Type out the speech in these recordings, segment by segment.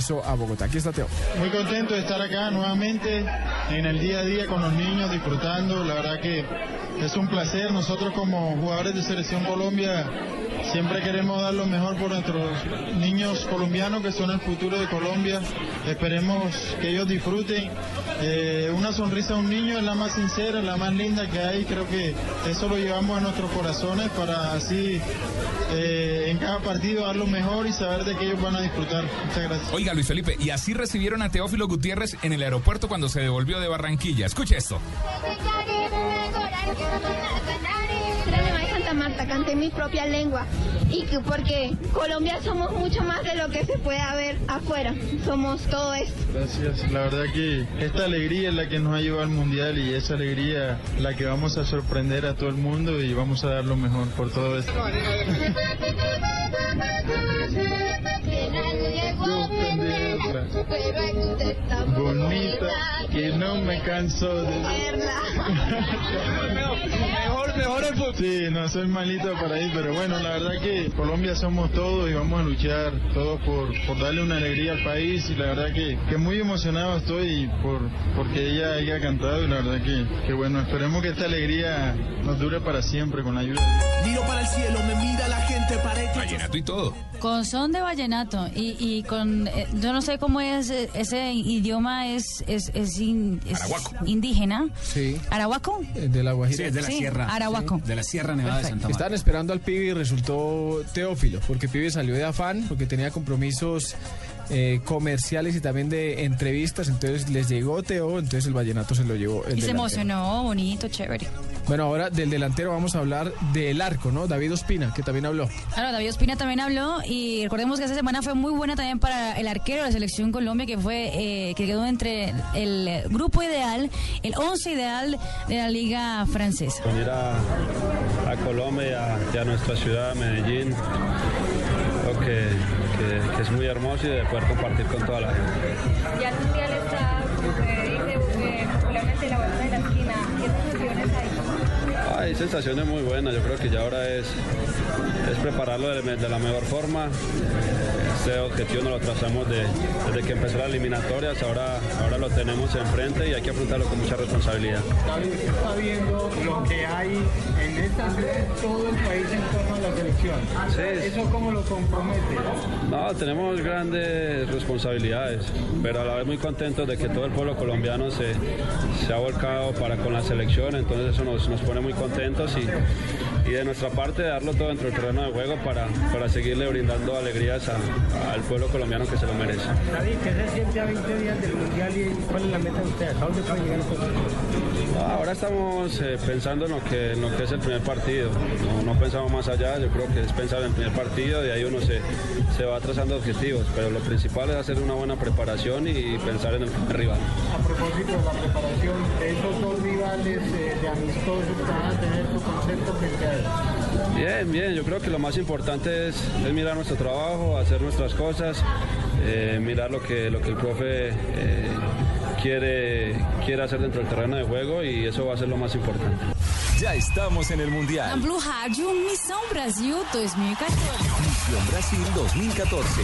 Eso a Bogotá. Aquí está Teo. Muy contento de estar acá nuevamente en el día a día con los niños, disfrutando. La verdad que es un placer. Nosotros como jugadores de Selección Colombia siempre queremos dar lo mejor por nuestros niños colombianos que son el futuro de Colombia. Esperemos que ellos disfruten. Eh, una sonrisa a un niño es la más sincera, la más linda que hay. Creo que eso lo llevamos a nuestros corazones para así eh, en cada partido dar lo mejor y saber de que ellos van a disfrutar. Muchas gracias. Oiga, Luis Felipe, y así recibieron a Teófilo Gutiérrez en el aeropuerto cuando se devolvió de Barranquilla. Escuche esto. Santa Marta, canté mi propia lengua y que porque Colombia somos mucho más de lo que se puede ver afuera, somos todo esto. Gracias, la verdad que esta alegría es la que nos ha llevado al mundial y esa alegría la que vamos a sorprender a todo el mundo y vamos a dar lo mejor por todo esto. Bonita, que no me canso de... mejor, mejor el. Sí, no soy malito para ir, pero bueno, la verdad que Colombia somos todos y vamos a luchar todos por, por darle una alegría al país y la verdad que, que muy emocionado estoy por porque ella haya cantado y la verdad que, que bueno, esperemos que esta alegría nos dure para siempre con la ayuda. Miro para el Vallenato y todo. Con son de vallenato y, y con eh, yo no sé cómo es eh, ese idioma es es, es, in- es Arahuaco. indígena. Sí. ¿Arahuaco? eh, De la Guajira. Sí, es de la Sí, sierra. Arahuaco. De la Sierra Nevada de Santa Marta. Estaban esperando al pibe y resultó Teófilo, porque pibe salió de afán, porque tenía compromisos eh, comerciales y también de entrevistas, entonces les llegó Teo, entonces el vallenato se lo llevó. el Y se emocionó, bonito, chévere. Bueno, ahora del delantero vamos a hablar del arco, ¿no? David Ospina, que también habló. Claro, David Ospina también habló y recordemos que esta semana fue muy buena también para el arquero de la selección Colombia que fue eh, que quedó entre el grupo ideal, el 11 ideal de la liga francesa. venir a, a Colombia y a, nuestra ciudad, Medellín. Creo que, que- que es muy hermoso y de poder compartir con toda la gente. Ya el mundial está, como que dice, popularmente la vuelta de la esquina. ¿Qué sensaciones hay? Hay sensaciones muy buenas, yo creo que ya ahora es, es prepararlo de, de la mejor forma. Este objetivo nos lo trazamos de- desde que empezó las eliminatorias, ahora, ahora lo tenemos enfrente y hay que afrontarlo con mucha responsabilidad. Está viendo lo que hay en esta ciudad, todo el país en torno a la selección. Sí. ¿Eso cómo lo compromete? No, tenemos grandes responsabilidades, pero a la vez muy contentos de que todo el pueblo colombiano se, se ha volcado para con la selección, entonces eso nos, nos pone muy contentos y, y de nuestra parte darlo todo dentro del terreno de juego para, para seguirle brindando alegrías a- al pueblo colombiano que se lo merece. David, ¿qué se siente a 20 días del mundial y cuál es la meta de ustedes? ¿A dónde pueden llegar ahora estamos eh, pensando en lo, que, en lo que es el primer partido, no, no pensamos más allá, yo creo que es pensar en el primer partido, de ahí uno se, se va trazando objetivos, pero lo principal es hacer una buena preparación y pensar en el rival. A propósito de la preparación de rivales eh, de amistosos que van a tener tu concepto frente a ellos. Bien, bien, yo creo que lo más importante es, es mirar nuestro trabajo, hacer nuestras cosas, eh, mirar lo que, lo que el profe eh, quiere, quiere hacer dentro del terreno de juego y eso va a ser lo más importante. Ya estamos en el Mundial. Blue Rádio, Missão Brasil 2014. Misión Brasil 2014.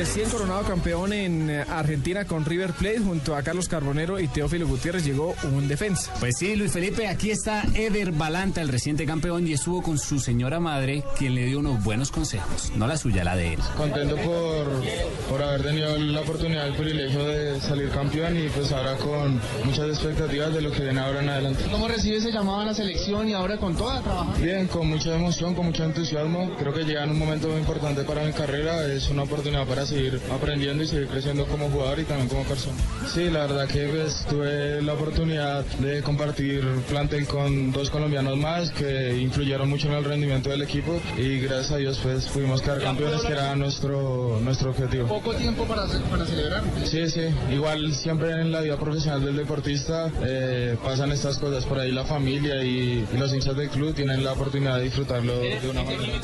Recién coronado campeón en eh, Argentina con River Plate junto a Carlos Carbonero y Teófilo Gutiérrez llegó un defensa. Pues sí, Luis Felipe, aquí está Eder Balanta, el reciente campeón, y estuvo con su señora madre, quien le dio unos buenos consejos. No la suya, la de él. Contento por, por haber tenido la oportunidad, el privilegio de salir campeón y pues ahora con muchas expectativas de lo que viene ahora en adelante. ¿Cómo recibe ese llamado a la selección y ahora con toda trabajar? Bien, con mucha emoción, con mucho entusiasmo. Creo que llega en un momento muy importante para mi carrera. Es una oportunidad para seguir aprendiendo y seguir creciendo como jugador y también como persona. Sí, la verdad que pues, tuve la oportunidad de compartir plantel con dos colombianos más que influyeron mucho en el rendimiento del equipo y gracias a Dios pues pudimos quedar campeones que era nuestro, nuestro objetivo. Poco tiempo para, para celebrar. Sí, sí, igual siempre en la vida profesional del deportista eh, pasan estas cosas, por ahí la familia y, y los hinchas del club tienen la oportunidad de disfrutarlo de una manera.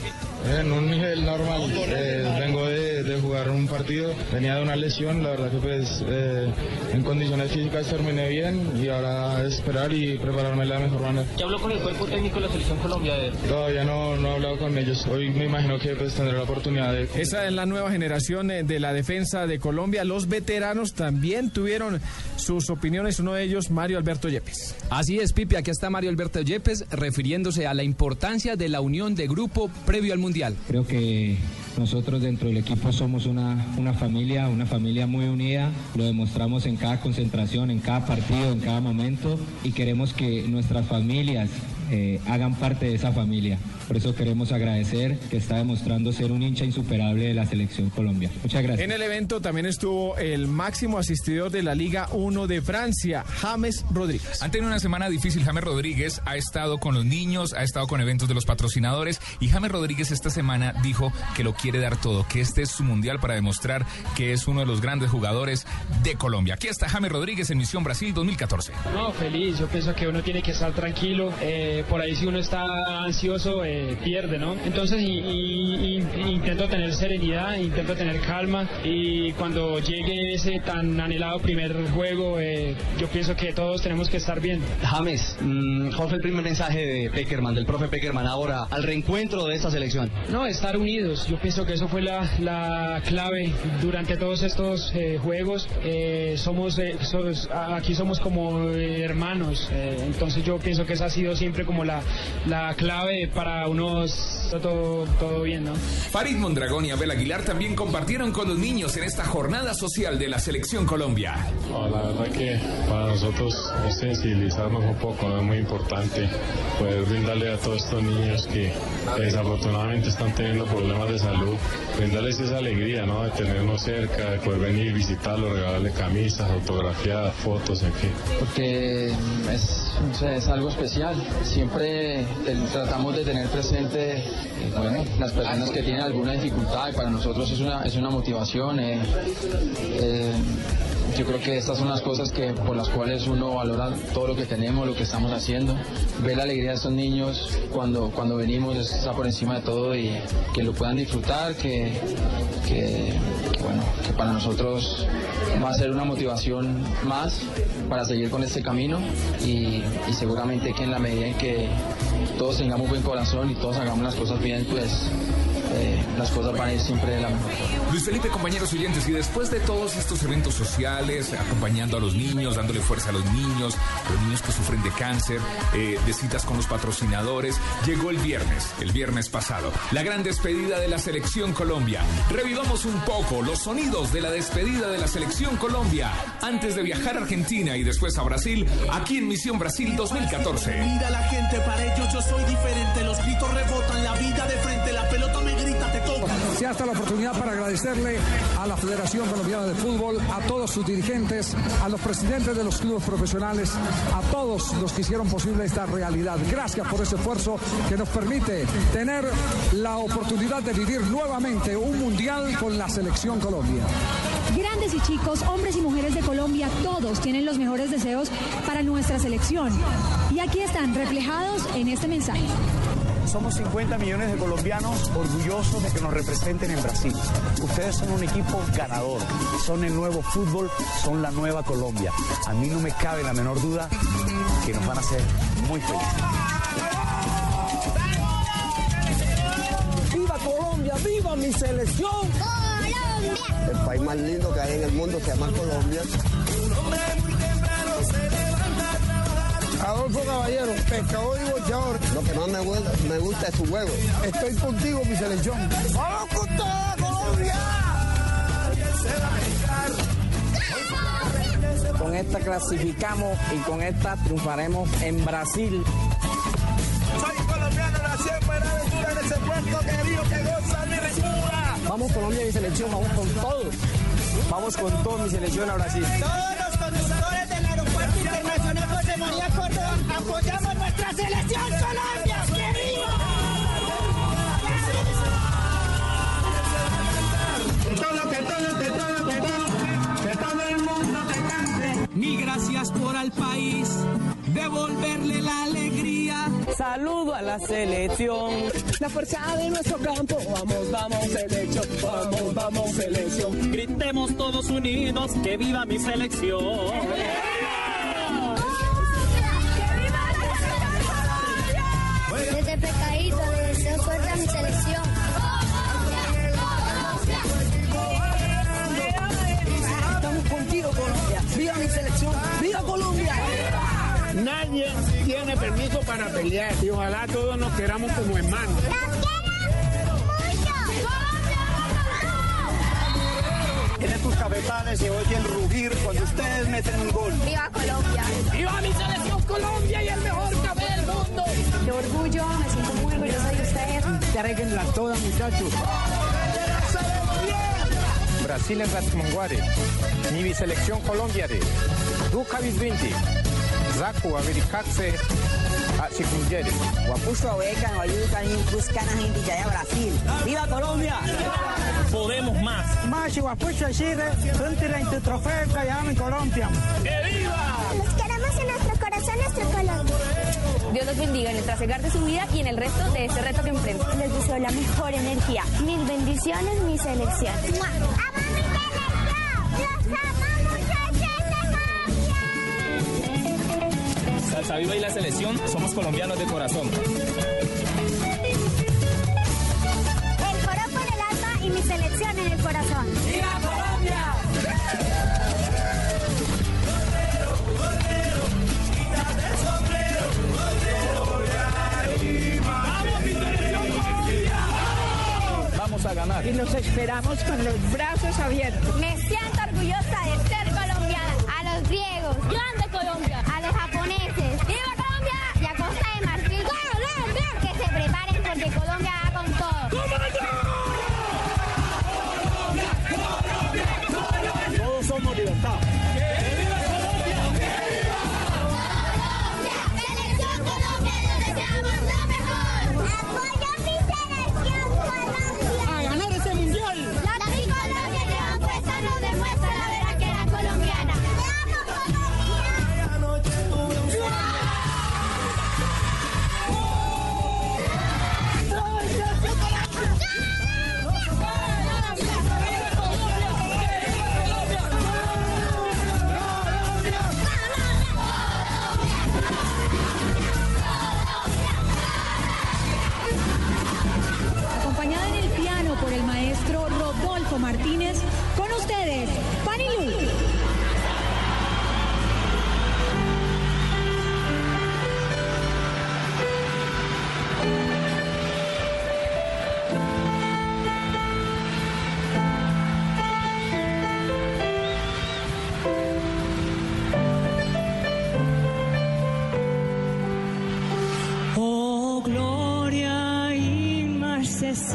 En un nivel normal, eh, vengo de, de, jugar un partido, venía de una lesión, la verdad que pues eh, en condiciones físicas terminé bien y ahora esperar y prepararme de la mejor manera. ¿Ya habló con el cuerpo técnico de la selección Colombia? De... Todavía no, no he hablado con ellos, hoy me imagino que pues tendré la oportunidad de... Esa es la nueva generación eh, de la defensa de Colombia, los veteranos también tuvieron sus opiniones, uno de ellos Mario Alberto Yepes. Así es, Pipe, aquí está Mario Alberto Yepes refiriéndose a la importancia de la unión de grupo previo al Mundial. Creo que nosotros dentro del equipo somos una, una familia, una familia muy unida, lo demostramos en cada concentración, en cada partido, en cada momento. Y queremos que nuestras familias eh, hagan parte de esa familia. Por eso queremos agradecer que está demostrando ser un hincha insuperable de la selección Colombia. Muchas gracias. En el evento también estuvo el máximo asistidor de la Liga 1 de Francia, James Rodríguez. Han tenido una semana difícil. James Rodríguez ha estado con los niños, ha estado con eventos de los patrocinadores y James Rodríguez esta semana dijo que lo quiere dar todo, que este es su mundial para demostrar que es uno de los grandes jugadores de Colombia. Aquí está James Rodríguez en Misión Brasil 2014. No, feliz. Yo pienso que uno tiene que estar tranquilo. Eh, por ahí si uno está ansioso, eh, pierde, ¿no? Entonces y, y, y, intento tener serenidad, intento tener calma y cuando llegue ese tan anhelado primer juego, eh, yo pienso que todos tenemos que estar bien. James, mmm, ¿cuál fue el primer mensaje de Peckerman, del profe Peckerman ahora al reencuentro de esta selección? No, estar unidos. Yo pienso que eso fue la, la clave durante todos estos eh, juegos. Eh, somos, somos, aquí somos como hermanos, entonces yo pienso que esa ha sido siempre como la, la clave para unos todo, todo bien, ¿no? Farid Mondragón y Abel Aguilar también compartieron con los niños en esta jornada social de la Selección Colombia. No, la verdad que para nosotros es sensibilizarnos un poco, ¿no? es muy importante poder brindarle a todos estos niños que desafortunadamente están teniendo problemas de salud, brindarles esa alegría ¿no? de tenernos cerca, de poder venir, visitarlos, regalarle camisas, autografiadas, fotos, en fin. Porque es, es algo especial, siempre tratamos de tener presente bueno, las personas que tienen alguna dificultad y para nosotros es una, es una motivación. Eh, eh, yo creo que estas son las cosas que por las cuales uno valora todo lo que tenemos, lo que estamos haciendo. Ver la alegría de estos niños cuando, cuando venimos está por encima de todo y que lo puedan disfrutar, que, que, bueno, que para nosotros va a ser una motivación más para seguir con este camino y, y seguramente que en la medida en que todos tengamos buen corazón y todos hagamos las cosas bien, pues eh, las cosas van a ir siempre de la mejor forma. Luis Felipe, compañeros oyentes, y después de todos estos eventos sociales, acompañando a los niños, dándole fuerza a los niños, los niños que sufren de cáncer, eh, de citas con los patrocinadores, llegó el viernes, el viernes pasado, la gran despedida de la Selección Colombia. Revivamos un poco los sonidos de la despedida de la Selección Colombia antes de viajar a Argentina y después a Brasil, aquí en Misión Brasil 2014. Mira la gente, para ellos yo soy diferente, los gritos rebotan, la vida de frente, la Ya está la oportunidad para agradecerle a la Federación Colombiana de Fútbol, a todos sus dirigentes, a los presidentes de los clubes profesionales, a todos los que hicieron posible esta realidad. Gracias por ese esfuerzo que nos permite tener la oportunidad de vivir nuevamente un mundial con la selección Colombia. Grandes y chicos, hombres y mujeres de Colombia, todos tienen los mejores deseos para nuestra selección. Y aquí están reflejados en este mensaje. Somos 50 millones de colombianos orgullosos de que nos representen en Brasil. Ustedes son un equipo ganador, son el nuevo fútbol, son la nueva Colombia. A mí no me cabe la menor duda que nos van a hacer muy felices. ¡Viva Colombia! ¡Viva mi selección! ¡Colombia! El país más lindo que hay en el mundo se llama Colombia. Adolfo Caballero, pescador y boxeador. Lo que más me, gusta, me gusta es su huevo. Estoy contigo, mi selección. ¡Vamos con toda Colombia! Con esta clasificamos y con esta triunfaremos en Brasil. Soy colombiano, nací en Buenaventura, en ese puerto querido que goza mi ricura. Vamos Colombia y mi selección, vamos con todo. Vamos con todo mi selección a Brasil. Todos apoyamos nuestra selección Colombia. ¡Que viva! Que todo, que todo, que todo, que todo, que todo el mundo te cante. Mil gracias por al país, devolverle la alegría. Saludo a la selección. La fuerza de nuestro campo, vamos, vamos, selección, vamos, vamos, selección. Gritemos todos unidos, que viva mi selección. Mi selección! ¡Viva Colombia! Nadie tiene permiso para pelear y ojalá todos nos queramos como hermanos. En tus cabezales se oye el rugir cuando ustedes meten un gol. ¡Viva Colombia! ¡Viva mi selección Colombia y el mejor café del mundo! De orgullo, me siento muy orgullosa de ustedes. Ya arreglenla toda, muchachos. Brasil en Ratmonguare. Mi selección Colombia de Duka Visvinti. Zaku Avericatse a Chicungere. Guapusto Oveca, Ayuca, Buscana, Gente, ya Brasil. ¡Viva Colombia! Podemos más. Más y guapucho Chile, frente en tu trofeo que llama Colombia. ¡Que viva! Los queremos en nuestro corazón, nuestro Colombia. Dios los bendiga en el trasegar de su vida y en el resto de este reto que enfrentan. Les deseo la mejor energía. Mil bendiciones, mi selección. ¡Mua! ¡Amo mi selección! ¡Los amamos, Salsa Viva y la selección, somos colombianos de corazón. El coro con el alma y mi selección en el corazón. ¡Viva Colombia! Ganar. Y los esperamos con los brazos abiertos. Me siento orgullosa de ser colombiana. A los griegos. ¡Grande Colombia! A los japoneses. ¡Viva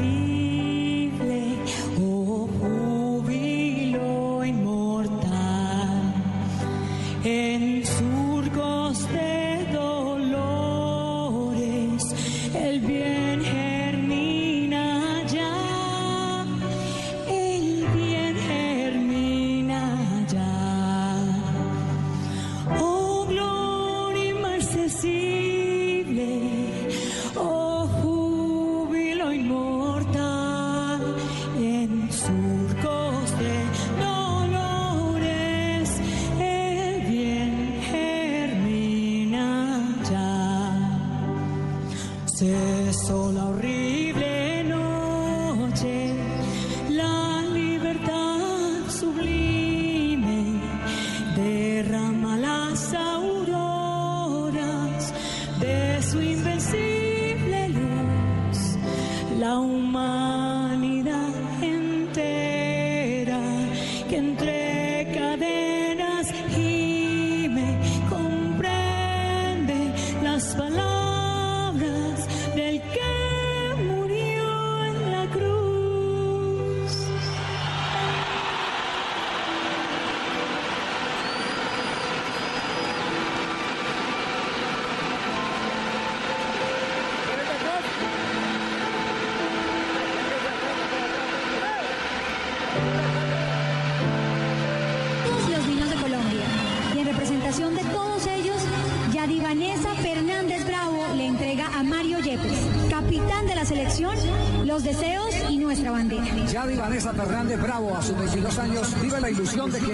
see.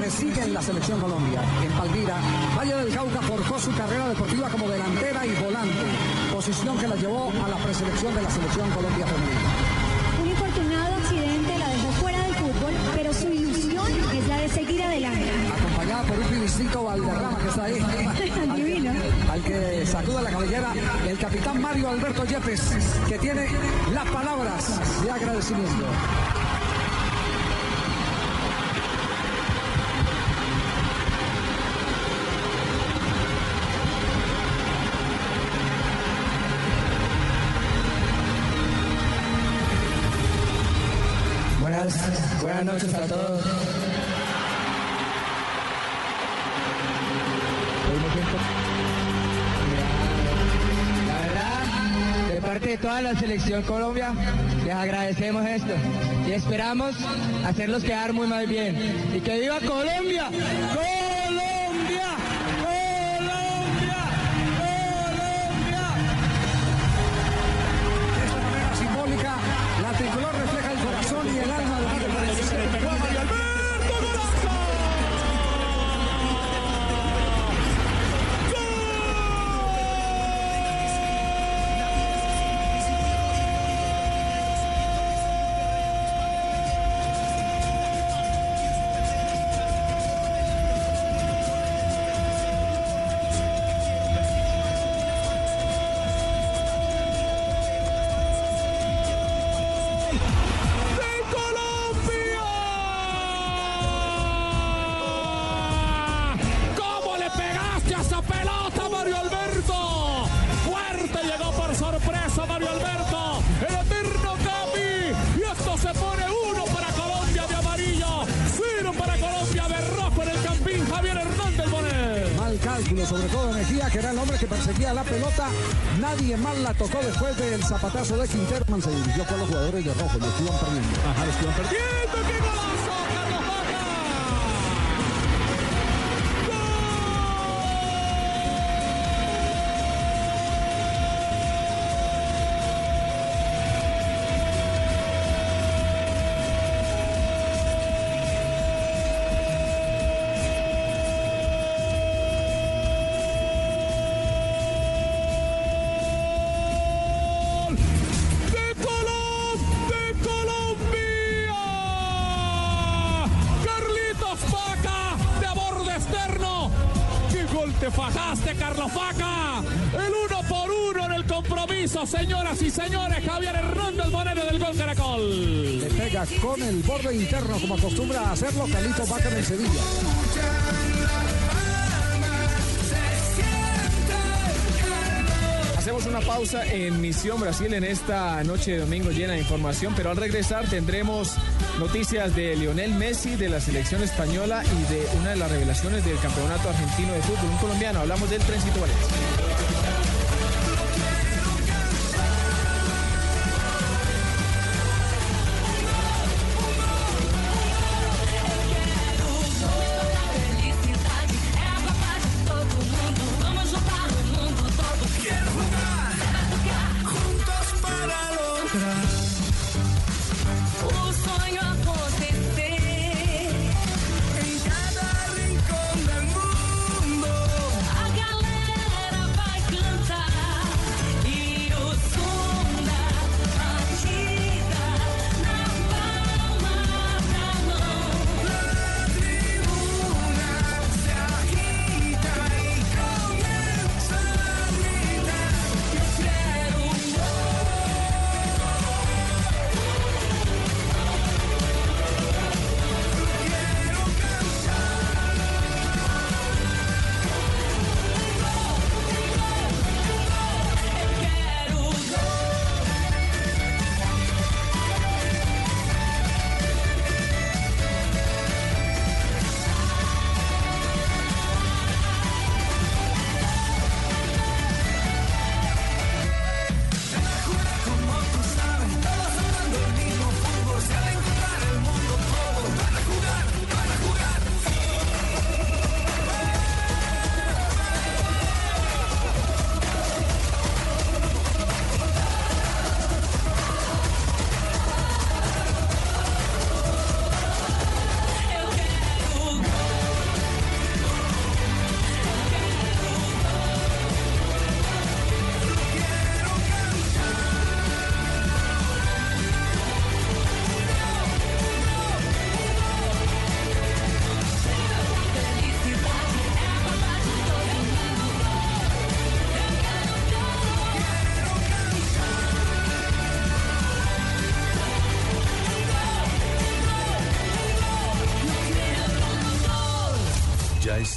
Quienes siguen la selección Colombia. En Palmira, Valle del Cauca forjó su carrera deportiva como delantera y volante, posición que la llevó a la preselección de la selección Colombia femenina. Un infortunado accidente la dejó fuera del fútbol, pero su ilusión es la de seguir adelante. Acompañada por un plebiscito Valderrama que está ahí. Al que sacuda la cabellera el capitán Mario Alberto Yepes, que tiene las palabras de agradecimiento. Buenas noches a todos. La verdad, de parte de toda la selección Colombia, les agradecemos esto y esperamos hacerlos quedar muy más bien. ¡Y que viva Colombia! ¡Colombia! Sobre todo Mejía, que era el hombre que perseguía la pelota. Nadie más la tocó después del zapatazo de Quinterman. Se dirigió con los jugadores de rojo, los iban perdiendo. Ajá, perdiendo. Con el borde interno, como acostumbra hacerlo Carlito Vaca en el Sevilla. Hacemos una pausa en Misión Brasil en esta noche de domingo llena de información, pero al regresar tendremos noticias de Lionel Messi, de la selección española y de una de las revelaciones del campeonato argentino de fútbol, un colombiano. Hablamos del Trencito Valencia.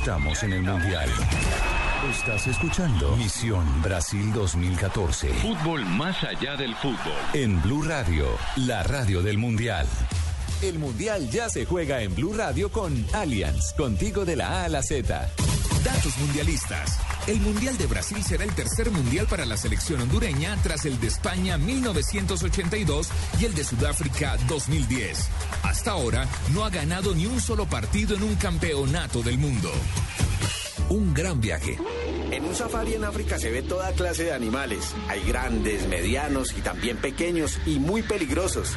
Estamos en el Mundial. Estás escuchando Misión Brasil 2014. Fútbol más allá del fútbol. En Blue Radio, la radio del Mundial. El Mundial ya se juega en Blue Radio con Allianz, contigo de la A a la Z. Datos mundialistas. El Mundial de Brasil será el tercer mundial para la selección hondureña tras el de España 1982 y el de Sudáfrica 2010. Hasta ahora no ha ganado ni un solo partido en un campeonato del mundo. Un gran viaje. En un safari en África se ve toda clase de animales. Hay grandes, medianos y también pequeños y muy peligrosos.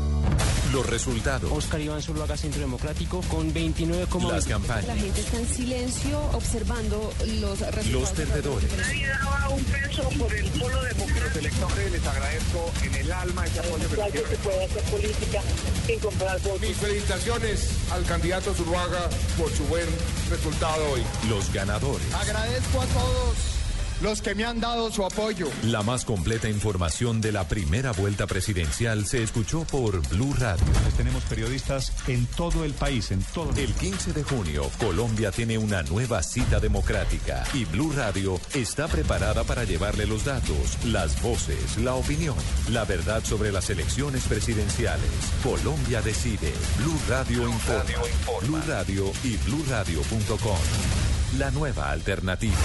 Los resultados. Oscar Iván Zuluaga, Centro Democrático, con 29, Las campañas. La gente está en silencio observando los resultados. Los perdedores. Nadie daba un peso por el polo democrático. Los electores les agradezco en el alma ese apoyo que que se puede hacer política sin comprar votos. Mis felicitaciones al candidato Zuluaga por su buen resultado hoy. Los ganadores. Agradezco a todos los que me han dado su apoyo. La más completa información de la primera vuelta presidencial se escuchó por Blue Radio. Tenemos periodistas en todo el país, en todo el 15 de junio, Colombia tiene una nueva cita democrática y Blue Radio está preparada para llevarle los datos, las voces, la opinión, la verdad sobre las elecciones presidenciales. Colombia decide. Blue Radio informa. Blue Radio y BlueRadio.com. La nueva alternativa.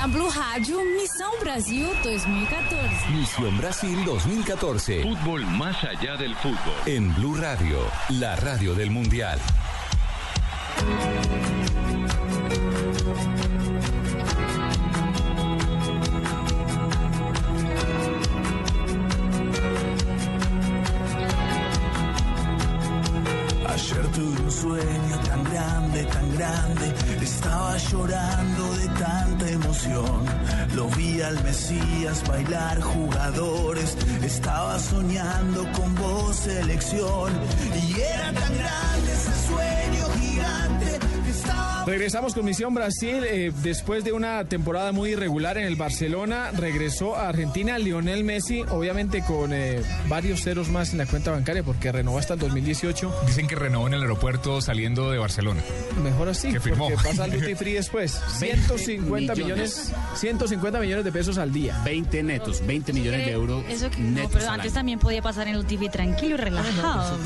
Na Blue Rádio, Missão Brasil 2014. Misión Brasil 2014. Fútbol más allá del fútbol. En Blue Radio, la radio del Mundial. Ayer tuve un sueño tan grande, tan grande, estaba llorando de tanta Lo vi al Mesías bailar jugadores, estaba soñando con vos selección. Y era tan grande ese sueño. Regresamos con Misión Brasil. eh, después de una temporada muy irregular en el Barcelona, regresó a Argentina Lionel Messi, obviamente con eh, varios ceros más en la cuenta bancaria porque renovó hasta el 2018. Dicen que renovó en el aeropuerto saliendo de Barcelona. Mejor así, Que firmó. porque pasa al duty free después. 150 millones, 150 millones de pesos al día. 20 netos, 20 millones de euros Eso que, no, netos pero antes también podía pasar en el TV tranquilo y relajado.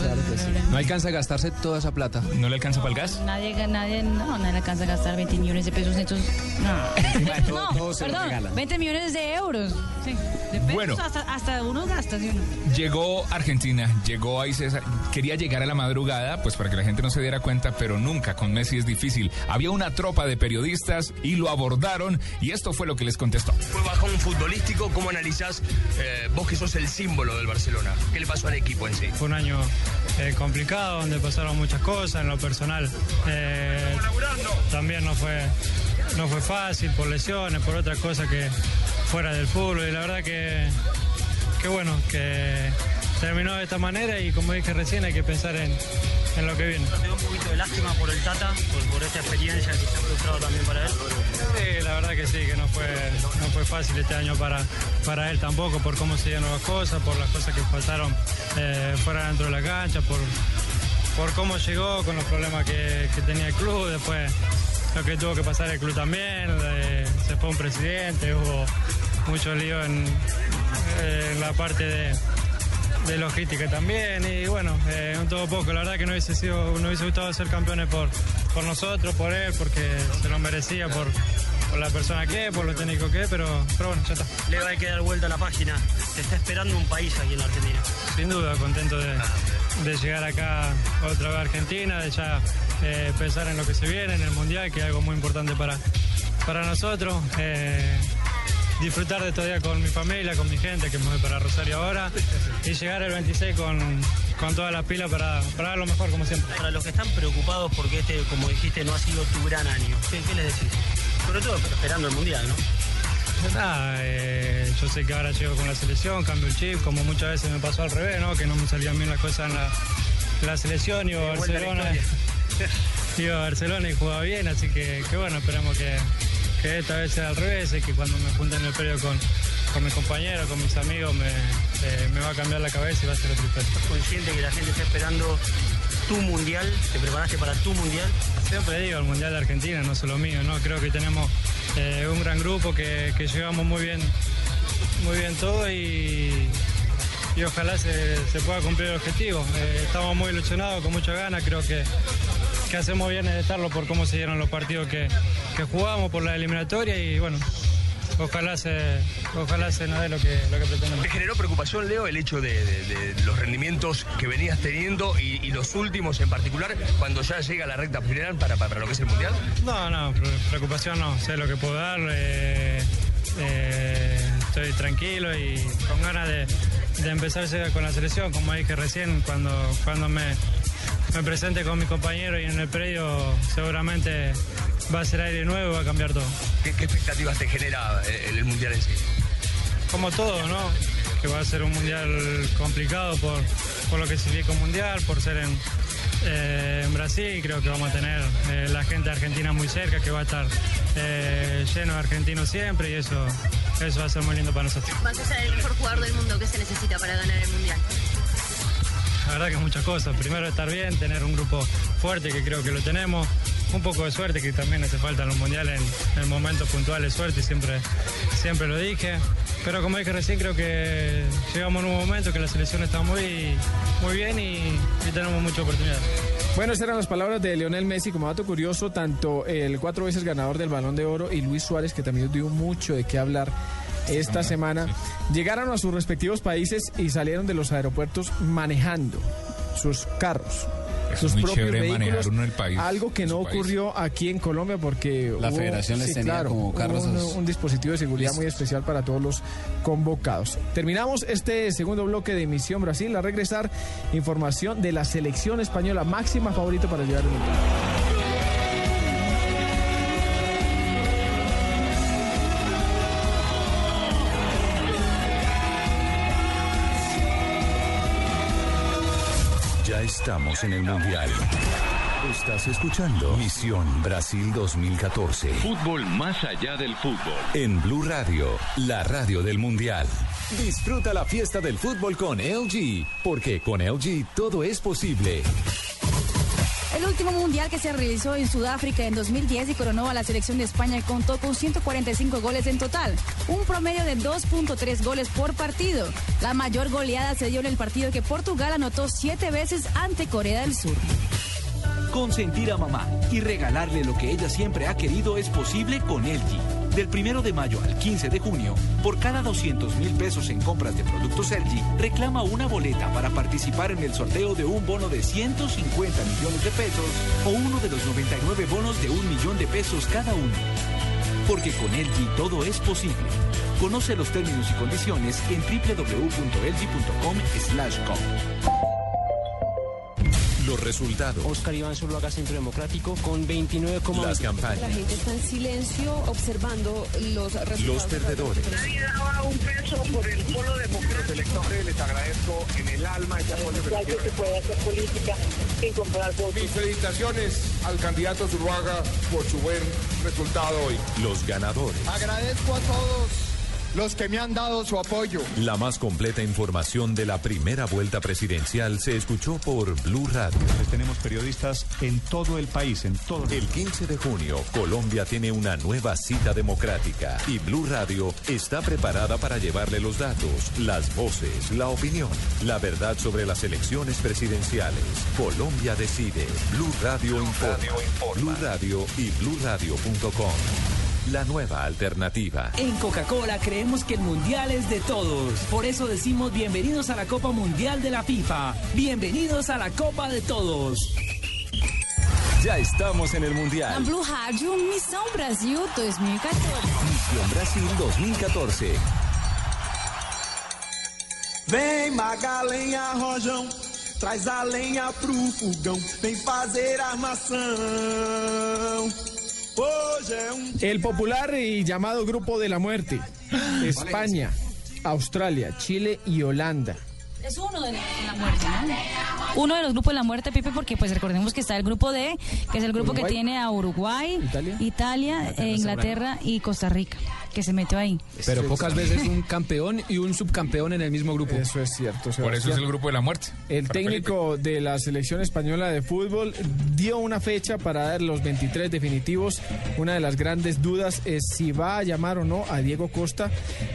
No alcanza a gastarse toda esa plata. ¿No le alcanza para el gas? Nadie, nadie, no, nadie alcanza a gastar 20 millones de pesos netos. No, todo- no todo se lo perdón, regalan. 20 millones de euros. Sí, de pesos Bueno. hasta, hasta uno gasta, ¿sí? Llegó Argentina, llegó ahí César, quería llegar a la madrugada, pues para que la gente no se diera cuenta, pero nunca con Messi es difícil. Había una tropa de periodistas y lo abordaron y esto fue lo que les contestó. Fue bajón futbolístico, ¿cómo analizás eh, vos que sos el símbolo del Barcelona? ¿Qué le pasó al equipo en sí? Fue un año eh, complicado donde pasaron muchas cosas en lo personal. eh, también no fue, no fue fácil por lesiones, por otras cosas que fuera del fútbol. Y la verdad que, que bueno, que terminó de esta manera y como dije recién hay que pensar en, en lo que viene. ¿Te dio un poquito de lástima por el Tata, por, por esta experiencia que se ha frustrado también para él? Sí, la verdad que sí, que no fue, no fue fácil este año para, para él tampoco, por cómo se dieron las cosas, por las cosas que pasaron eh, fuera dentro de la cancha, por, por cómo llegó, con los problemas que, que tenía el club, después lo que tuvo que pasar el club también, eh, se fue un presidente, hubo mucho lío en, eh, en la parte de, de logística también y bueno, eh, un todo poco, la verdad que no hubiese sido, no hubiese gustado ser campeones por, por nosotros, por él, porque se lo merecía por, por la persona que es, por lo técnico que es, pero, pero bueno, ya está. Le va a quedar vuelta a la página. Te está esperando un país aquí en Argentina. Sin duda, contento de, de llegar acá otra vez a Argentina, de ya eh, pensar en lo que se viene, en el Mundial, que es algo muy importante para, para nosotros. eh, disfrutar de estos días con mi familia, con mi gente, que me voy para Rosario ahora, y llegar el 26 con, con toda la pila para, para dar lo mejor, como siempre. Para los que están preocupados porque este, como dijiste, no ha sido tu gran año, ¿qué, qué les decís? Sobre todo esperando el Mundial, ¿no? Nada, eh, yo sé que ahora llego con la selección, cambio el chip, como muchas veces me pasó al revés, ¿no? Que no me salían bien las cosas en la, en la selección, iba a Barcelona. Iba a Barcelona y jugaba bien, así que, que bueno, esperamos que, que esta vez sea al revés, y que cuando me junte en el periodo con, con mis compañeros, con mis amigos, me, eh, me va a cambiar la cabeza y va a ser historia. ¿Estás consciente que la gente está esperando tu mundial? ¿Te preparaste para tu mundial? Siempre digo, el Mundial de Argentina, no solo mío, ¿no? Creo que tenemos eh, un gran grupo que, que llevamos muy bien, muy bien todo y, y ojalá se, se pueda cumplir el objetivo. Eh, estamos muy ilusionados, con mucha ganas, creo que, que hacemos bien en estarlo por cómo se dieron los partidos que, que jugamos, por la eliminatoria y bueno, ojalá se, ojalá se nos dé lo que, lo que pretendemos. ¿Te generó preocupación, Leo, el hecho de, de- de los rendimientos que venías teniendo y, y los últimos en particular cuando ya llega la recta final para, para lo que es el mundial? No, no, pre- preocupación no, sé lo que puedo dar, eh, eh, estoy tranquilo y con ganas de, de empezar con la selección, como dije recién, cuando, cuando me, me presente con mis compañeros y en el predio seguramente va a ser aire nuevo y va a cambiar todo. ¿Qué, qué expectativas te genera eh, el, el mundial en sí? Como todo, ¿no? Que va a ser un mundial complicado por, por lo que significa un mundial, por ser en, eh, en Brasil. Creo que vamos a tener eh, la gente argentina muy cerca, que va a estar eh, lleno de argentinos siempre y eso, eso va a ser muy lindo para nosotros. Vas a ser el mejor jugador del mundo que se necesita para ganar el mundial. La verdad que muchas cosas. Primero estar bien, tener un grupo fuerte que creo que lo tenemos. Un poco de suerte que también hace falta en los mundiales en, en momentos puntuales suerte siempre, siempre lo dije. Pero como dije recién creo que llegamos en un momento que la selección está muy, muy bien y, y tenemos mucha oportunidad. Bueno, esas eran las palabras de Lionel Messi. Como dato curioso, tanto el cuatro veces ganador del Balón de Oro y Luis Suárez, que también dio mucho de qué hablar esta semana, llegaron a sus respectivos países y salieron de los aeropuertos manejando sus carros. Sus muy propios chévere vehículos, manejar uno en el país, algo que no país. ocurrió aquí en Colombia porque La hubo- federación les sí, tenía claro, como carros un, dispositivo de seguridad muy especial para todos los convocados. Terminamos este segundo bloque de Emisión Brasil. A regresar, información de la selección española máxima favorito para llegar al mundial. Estamos en el Mundial. Estás escuchando Misión Brasil 2014. Fútbol más allá del fútbol. En Blue Radio, la radio del Mundial. Disfruta la fiesta del fútbol con LG, porque con LG todo es posible. El último mundial que se realizó en Sudáfrica en 2010 y coronó a la selección de España contó con 145 goles en total, un promedio de 2.3 goles por partido. La mayor goleada se dio en el partido que Portugal anotó siete veces ante Corea del Sur. Consentir a mamá y regalarle lo que ella siempre ha querido es posible con LG. Del primero de mayo al 15 de junio, por cada 200 mil pesos en compras de productos LG, reclama una boleta para participar en el sorteo de un bono de 150 millones de pesos o uno de los 99 bonos de un millón de pesos cada uno. Porque con LG todo es posible. Conoce los términos y condiciones en www.lg.com/com. Los resultados, Oscar Iván Zuluaga, Centro Democrático, con 29, las La campañas, gente está en silencio observando los resultados. los perdedores. Nadie daba un peso por el polo democrático. Electores, les agradezco en el alma ese apoyo que que se puede hacer política sin comprar votos. Mis felicitaciones al candidato Zuluaga por su buen resultado hoy. los ganadores. Agradezco a todos los que me han dado su apoyo. La más completa información de la primera vuelta presidencial se escuchó por Blue Radio. Pues tenemos periodistas en todo el país, en todo El 15 de junio, Colombia tiene una nueva cita democrática y Blue Radio está preparada para llevarle los datos, las voces, la opinión, la verdad sobre las elecciones presidenciales. Colombia decide. Blue Radio informa. Blue Radio y bluradio.com. La nueva alternativa. En Coca-Cola creemos que el mundial es de todos. Por eso decimos bienvenidos a la Copa Mundial de la FIFA. Bienvenidos a la Copa de Todos. Ya estamos en el Mundial. Blue Rádio, Missão Brasil 2014. Misión Brasil 2014. Vem Magalenha Rojão, traz a lenha pro fogão, vem fazer armação. El popular y llamado Grupo de la Muerte. España, Australia, Chile y Holanda. Es uno de la, de la muerte, ¿no? Uno de los grupos de la muerte, Pipe, porque pues recordemos que está el grupo D, que es el grupo que tiene a Uruguay, Italia. Italia, Inglaterra y Costa Rica, que se metió ahí. Pero pocas veces un campeón y un subcampeón en el mismo grupo. Eso es cierto. Por eso es Sebastián. el grupo de la muerte. El técnico de la selección española de fútbol dio una fecha para dar los 23 definitivos. Una de las grandes dudas es si va a llamar o no a Diego Costa,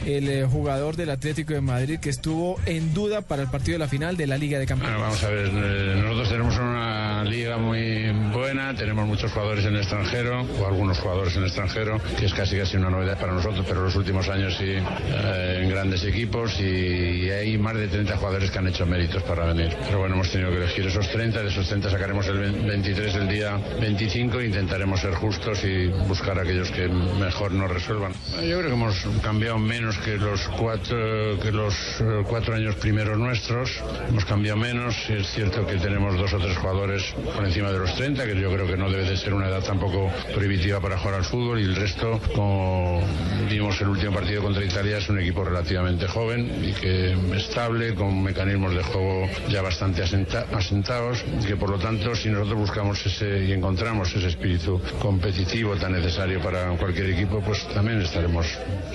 el eh, jugador del Atlético de Madrid que estuvo en duda para el partido de la final de la Liga de Campeones. Bueno, vamos a ver, eh, nosotros tenemos una liga muy buena, tenemos muchos jugadores en el extranjero, o algunos jugadores en el extranjero, que es casi casi una novedad para nosotros, pero los últimos años sí, eh, en grandes equipos y, hay más de 30 jugadores que han hecho méritos para venir. Pero bueno, hemos tenido que elegir esos 30, de esos 30 sacaremos el 23 el día 25 e intentaremos ser justos y buscar aquellos que mejor nos resuelvan. Yo creo que hemos cambiado menos que los cuatro, que los eh, cuatro años primeros nuestros. Hemos cambiado menos. Es cierto que tenemos dos o tres jugadores por encima de los 30, que yo creo que no debe de ser una edad tampoco prohibitiva para jugar al fútbol. Y el resto, como vimos el último partido contra Italia, es un equipo relativamente joven y que estable, con mecanismos de juego ya bastante asenta- asentados. Y que por lo tanto, si nosotros buscamos ese y encontramos ese espíritu competitivo tan necesario para cualquier equipo, pues también estaremos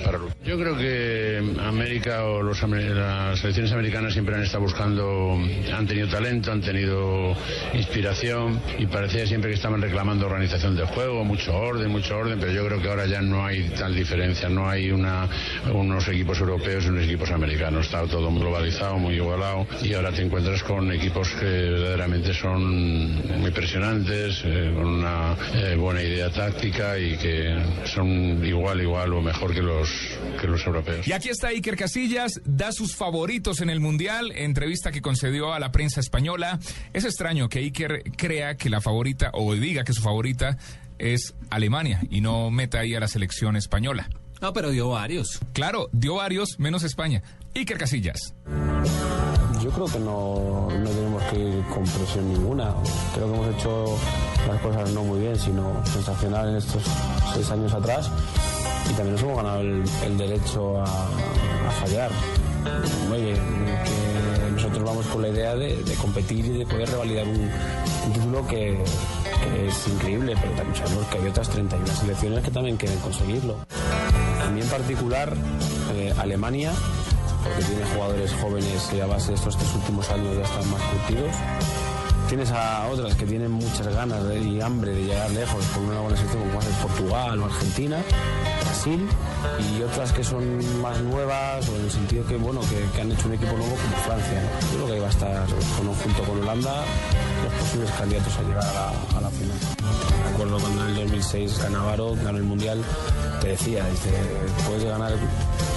para. Yo creo que América o los, las selecciones americanas siempre han estado buscando, han tenido talento, han tenido inspiración y parecía siempre que estaban reclamando organización de juego, mucho orden, mucho orden, pero yo creo que ahora ya no hay tal diferencia, no hay una, unos equipos europeos y unos equipos americanos, está todo globalizado, muy igualado y ahora te encuentras con equipos que verdaderamente son muy impresionantes, eh, con una eh, buena idea táctica y que son igual, igual o mejor que los, que los europeos. Y aquí está Iker Casillas, da sus favoritos en el Mundial, entrevista que concedió a la prensa española. Es extraño que Iker crea que la favorita, o diga que su favorita es Alemania y no meta ahí a la selección española. No, pero dio varios. Claro, dio varios, menos España. Iker Casillas. Yo creo que no, no tenemos que ir con presión ninguna. Creo que hemos hecho las cosas no muy bien, sino sensacional en estos seis años atrás. Y también nos hemos ganado el, el derecho a, a fallar. Oye, que nosotros vamos con la idea de, de competir y de poder revalidar un, un título que, que es increíble, pero también sabemos que hay otras 31 selecciones que también quieren conseguirlo. A mí en particular, eh, Alemania, porque tiene jugadores jóvenes y a base de estos tres últimos años ya están más curtidos. Tienes a otras que tienen muchas ganas y hambre de llegar lejos con una buena selección como puede ser Portugal o Argentina, Brasil, y otras que son más nuevas o en el sentido que bueno que, han hecho un equipo nuevo como Francia. Yo creo que ahí va a estar junto con Holanda los posibles candidatos a llegar a la, final. Recuerdo cuando en el 2006 Canavaro ganó el Mundial, te decía, puedes ganar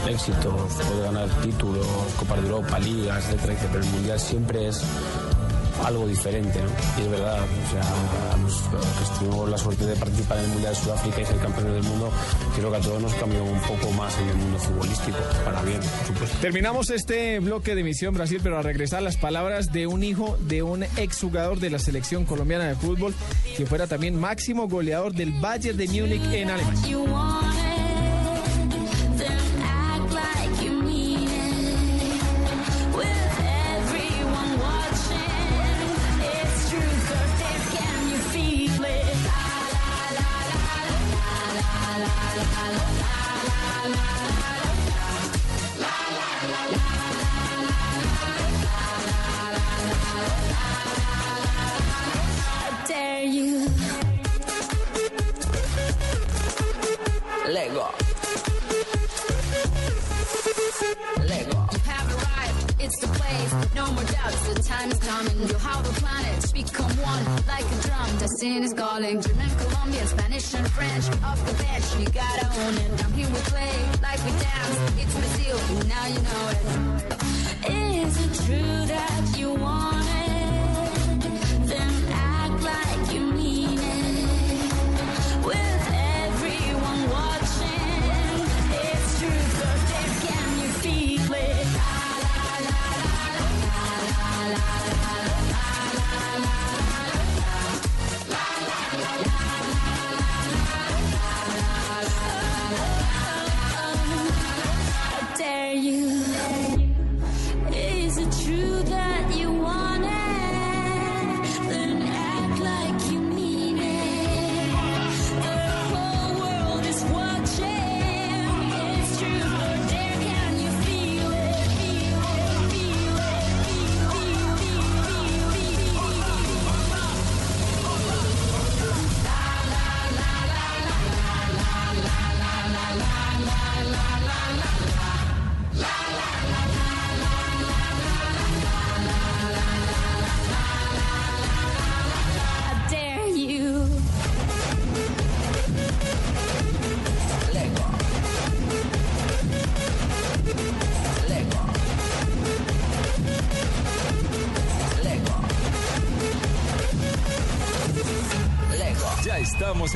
éxitos, puedes ganar títulos, Copas de Europa, ligas, etcétera, pero el Mundial siempre es algo diferente, ¿no? Y es verdad, o sea, que tuvimos la suerte de participar en el Mundial de Sudáfrica y ser campeones del mundo, creo que a todos nos cambió un poco más en el mundo futbolístico, para bien, por supuesto. Terminamos este bloque de Misión Brasil, pero a regresar las palabras de un hijo de un exjugador de la selección colombiana de fútbol, que fuera también máximo goleador del Bayern de Múnich en Alemania.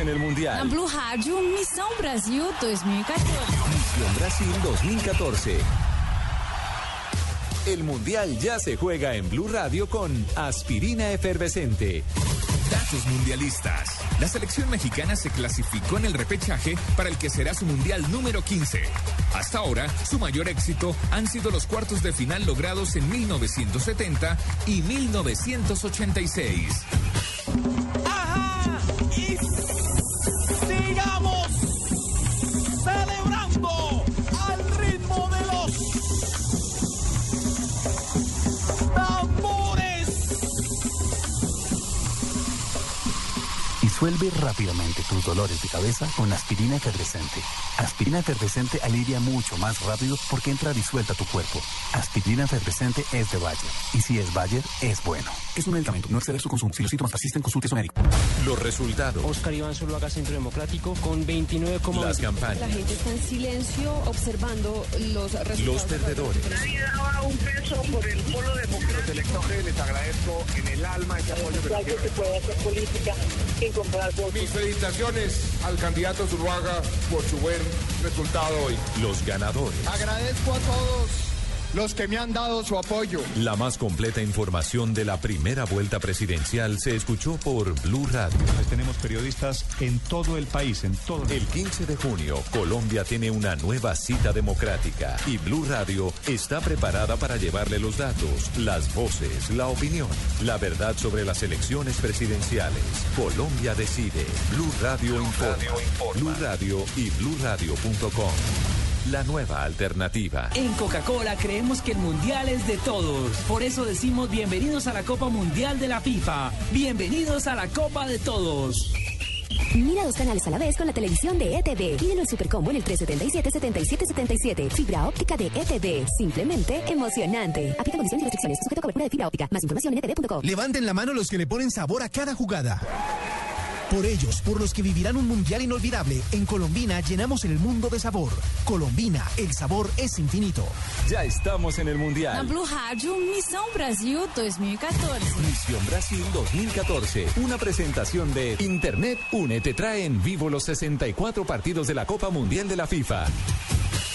En el Mundial. Blue Rádio, Missão Brasil 2014. Misión Brasil 2014. El Mundial ya se juega en Blue Radio con Aspirina Efervescente. Datos mundialistas. La selección mexicana se clasificó en el repechaje para el que será su mundial número 15. Hasta ahora, su mayor éxito han sido los cuartos de final logrados en 1970 y 1986. Disuelve rápidamente tus dolores de cabeza con aspirina efervescente. Aspirina efervescente alivia mucho más rápido porque entra disuelta a tu cuerpo. Aspirina efervescente es de Bayer. Y si es Bayer, es bueno. Es un medicamento. No exceder su consumo. Si los síntomas persisten, consulte a su médico. Los resultados, Oscar Iván Zuluaga, Centro Democrático, con 29, las La campañas, gente está en silencio observando los resultados. los perdedores, Nadie daba un peso por el polo democrático. Les agradezco en el alma ese apoyo que Ya que se puede hacer política sin comprar votos. Mis felicitaciones al candidato Zuluaga por su buen resultado hoy. los ganadores. Agradezco a todos los que me han dado su apoyo. La más completa información de la primera vuelta presidencial se escuchó por Blue Radio. Pues tenemos periodistas en todo el país, en todo El 15 de junio, Colombia tiene una nueva cita democrática y Blue Radio está preparada para llevarle los datos, las voces, la opinión, la verdad sobre las elecciones presidenciales. Colombia decide. Blue Radio informa. Blue Radio y bluradio.com. La nueva alternativa. En Coca-Cola creemos que el mundial es de todos. Por eso decimos bienvenidos a la Copa Mundial de la FIFA. Bienvenidos a la Copa de Todos. Mira dos canales a la vez con la televisión de ETV. Pídelo el supercombo en el 377-7777. Fibra óptica de ETV. Simplemente emocionante. Aplica condiciones y restricciones. Sujeto a cobertura de fibra óptica. Más información en etv.com. Levanten la mano los que le ponen sabor a cada jugada. Por ellos, por los que vivirán un mundial inolvidable, en Colombina llenamos el mundo de sabor. Colombina, el sabor es infinito. Ya estamos en el Na Mundial. Blue Rádio, Missão Brasil 2014. Misión Brasil 2014. Una presentación de Internet Une te trae en vivo los 64 partidos de la Copa Mundial de la FIFA.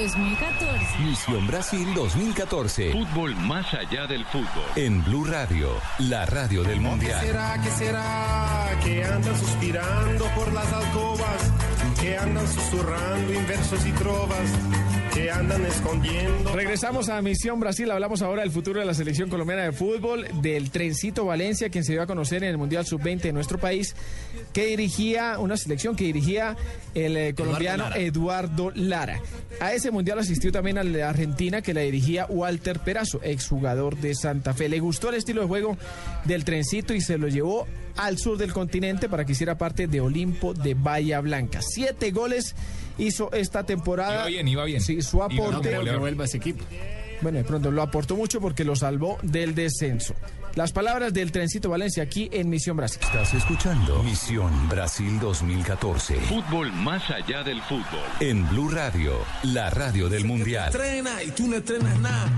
2014. Misión Brasil 2014. Fútbol más allá del fútbol. En Blue Radio, la radio del ¿Qué Mundial. será, qué será? Que andan suspirando por las alcobas, que andan susurrando inversos y trovas, que andan escondiendo. Regresamos a Misión Brasil. Hablamos ahora del futuro de la selección colombiana de fútbol, del Trencito Valencia, quien se dio a conocer en el Mundial Sub-20 de nuestro país, que dirigía una selección que dirigía el eh, colombiano Lara. Eduardo Lara. A ese Mundial asistió también al de Argentina, que la dirigía Walter Perazo, exjugador de Santa Fe. Le gustó el estilo de juego del Trencito y se lo llevó al sur del continente para que hiciera parte de Olimpo de Bahía Blanca. Siete goles hizo esta temporada. Iba bien, iba bien. Sí, su aporte. como goleador. vuelva ese equipo. Bueno, de pronto lo aportó mucho porque lo salvó del descenso. Las palabras del Trencito Valencia aquí en Misión Brasil. Estás escuchando Misión Brasil 2014. Fútbol más allá del fútbol. En Blue Radio, la radio del Mundial. Entrena y tú no entrenas nada.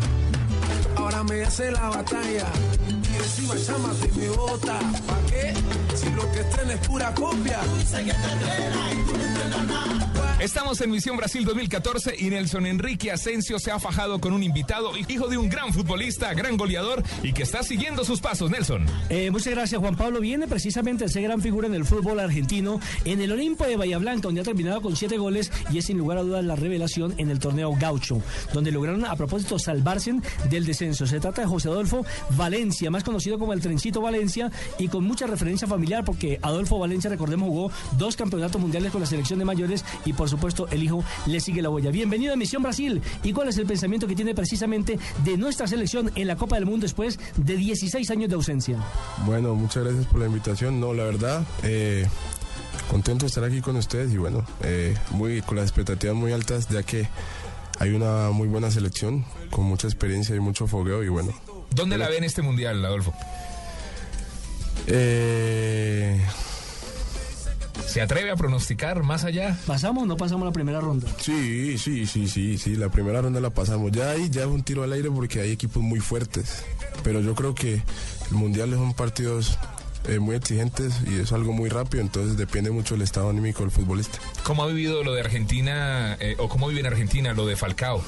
Ahora me hace la batalla. Y encima chámate y me bota. ¿Pa' qué? Si lo que estrena es pura copia. Dice que te entrena y tú no entrenas nada. Estamos en Misión Brasil 2014 y Nelson Enrique Asensio se ha fajado con un invitado, hijo de un gran futbolista, gran goleador y que está siguiendo sus pasos, Nelson. Eh, muchas gracias, Juan Pablo. Viene precisamente a ser gran figura en el fútbol argentino, en el Olimpo de Bahía Blanca, donde ha terminado con siete goles y es sin lugar a dudas la revelación en el torneo Gaucho, donde lograron a propósito salvarse del descenso. Se trata de José Adolfo Valencia, más conocido como el Trencito Valencia, y con mucha referencia familiar, porque Adolfo Valencia, recordemos, jugó dos campeonatos mundiales con la selección de mayores y por supuesto el hijo le sigue la huella. Bienvenido a Misión Brasil. ¿Y cuál es el pensamiento que tiene precisamente de nuestra selección en la Copa del Mundo después de 16 años de ausencia? Bueno, muchas gracias por la invitación. No, la verdad, eh, contento de estar aquí con ustedes y bueno, eh, muy con las expectativas muy altas ya que hay una muy buena selección con mucha experiencia y mucho fogueo y bueno. ¿Dónde la ve en este mundial, Adolfo? Eh, ¿Se atreve a pronosticar más allá? ¿Pasamos o no pasamos la primera ronda? Sí, sí, sí, sí, sí, la primera ronda la pasamos. Ya ahí ya es un tiro al aire porque hay equipos muy fuertes. Pero yo creo que el mundial son partidos eh, muy exigentes y es algo muy rápido, entonces depende mucho del estado anímico del futbolista. ¿Cómo ha vivido lo de Argentina eh, o cómo vive en Argentina lo de Falcao?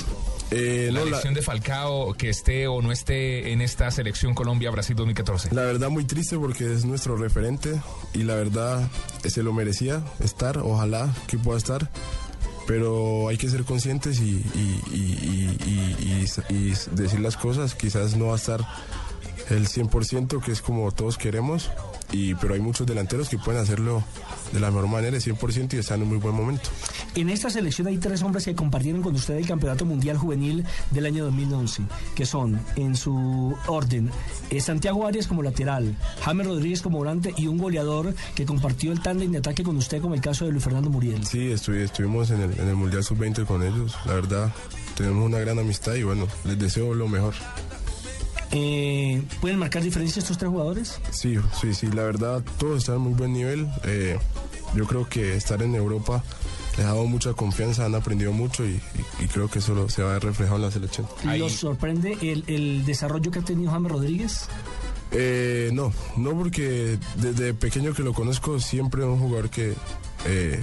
Eh, la no, la- elección de Falcao, que esté o no esté en esta selección Colombia-Brasil 2014. La verdad muy triste porque es nuestro referente y la verdad eh, se lo merecía estar, ojalá que pueda estar, pero hay que ser conscientes y, y- y- y- y- y decir las cosas, quizás no va a estar el 100% que es como todos queremos, y, pero hay muchos delanteros que pueden hacerlo de la mejor manera, el 100% y están en un muy buen momento. En esta selección hay tres hombres que compartieron con usted el Campeonato Mundial Juvenil del año 2011, que son, en su orden, eh, Santiago Arias como lateral, James Rodríguez como volante y un goleador que compartió el tándem de ataque con usted, como el caso de Luis Fernando Muriel. Sí, estuvi- estuvimos en el, en el Mundial Sub-20 con ellos, la verdad tenemos una gran amistad y bueno, les deseo lo mejor. Eh, ¿Pueden marcar diferencia estos tres jugadores? Sí, sí, sí, la verdad todos están en muy buen nivel. Eh, yo creo que estar en Europa les ha dado mucha confianza, han aprendido mucho y, y- y creo que eso lo- se va a ver reflejado en la selección. ¿Los sorprende el, el desarrollo que ha tenido James Rodríguez? Eh, no, no porque desde pequeño que lo conozco siempre es un jugador que eh,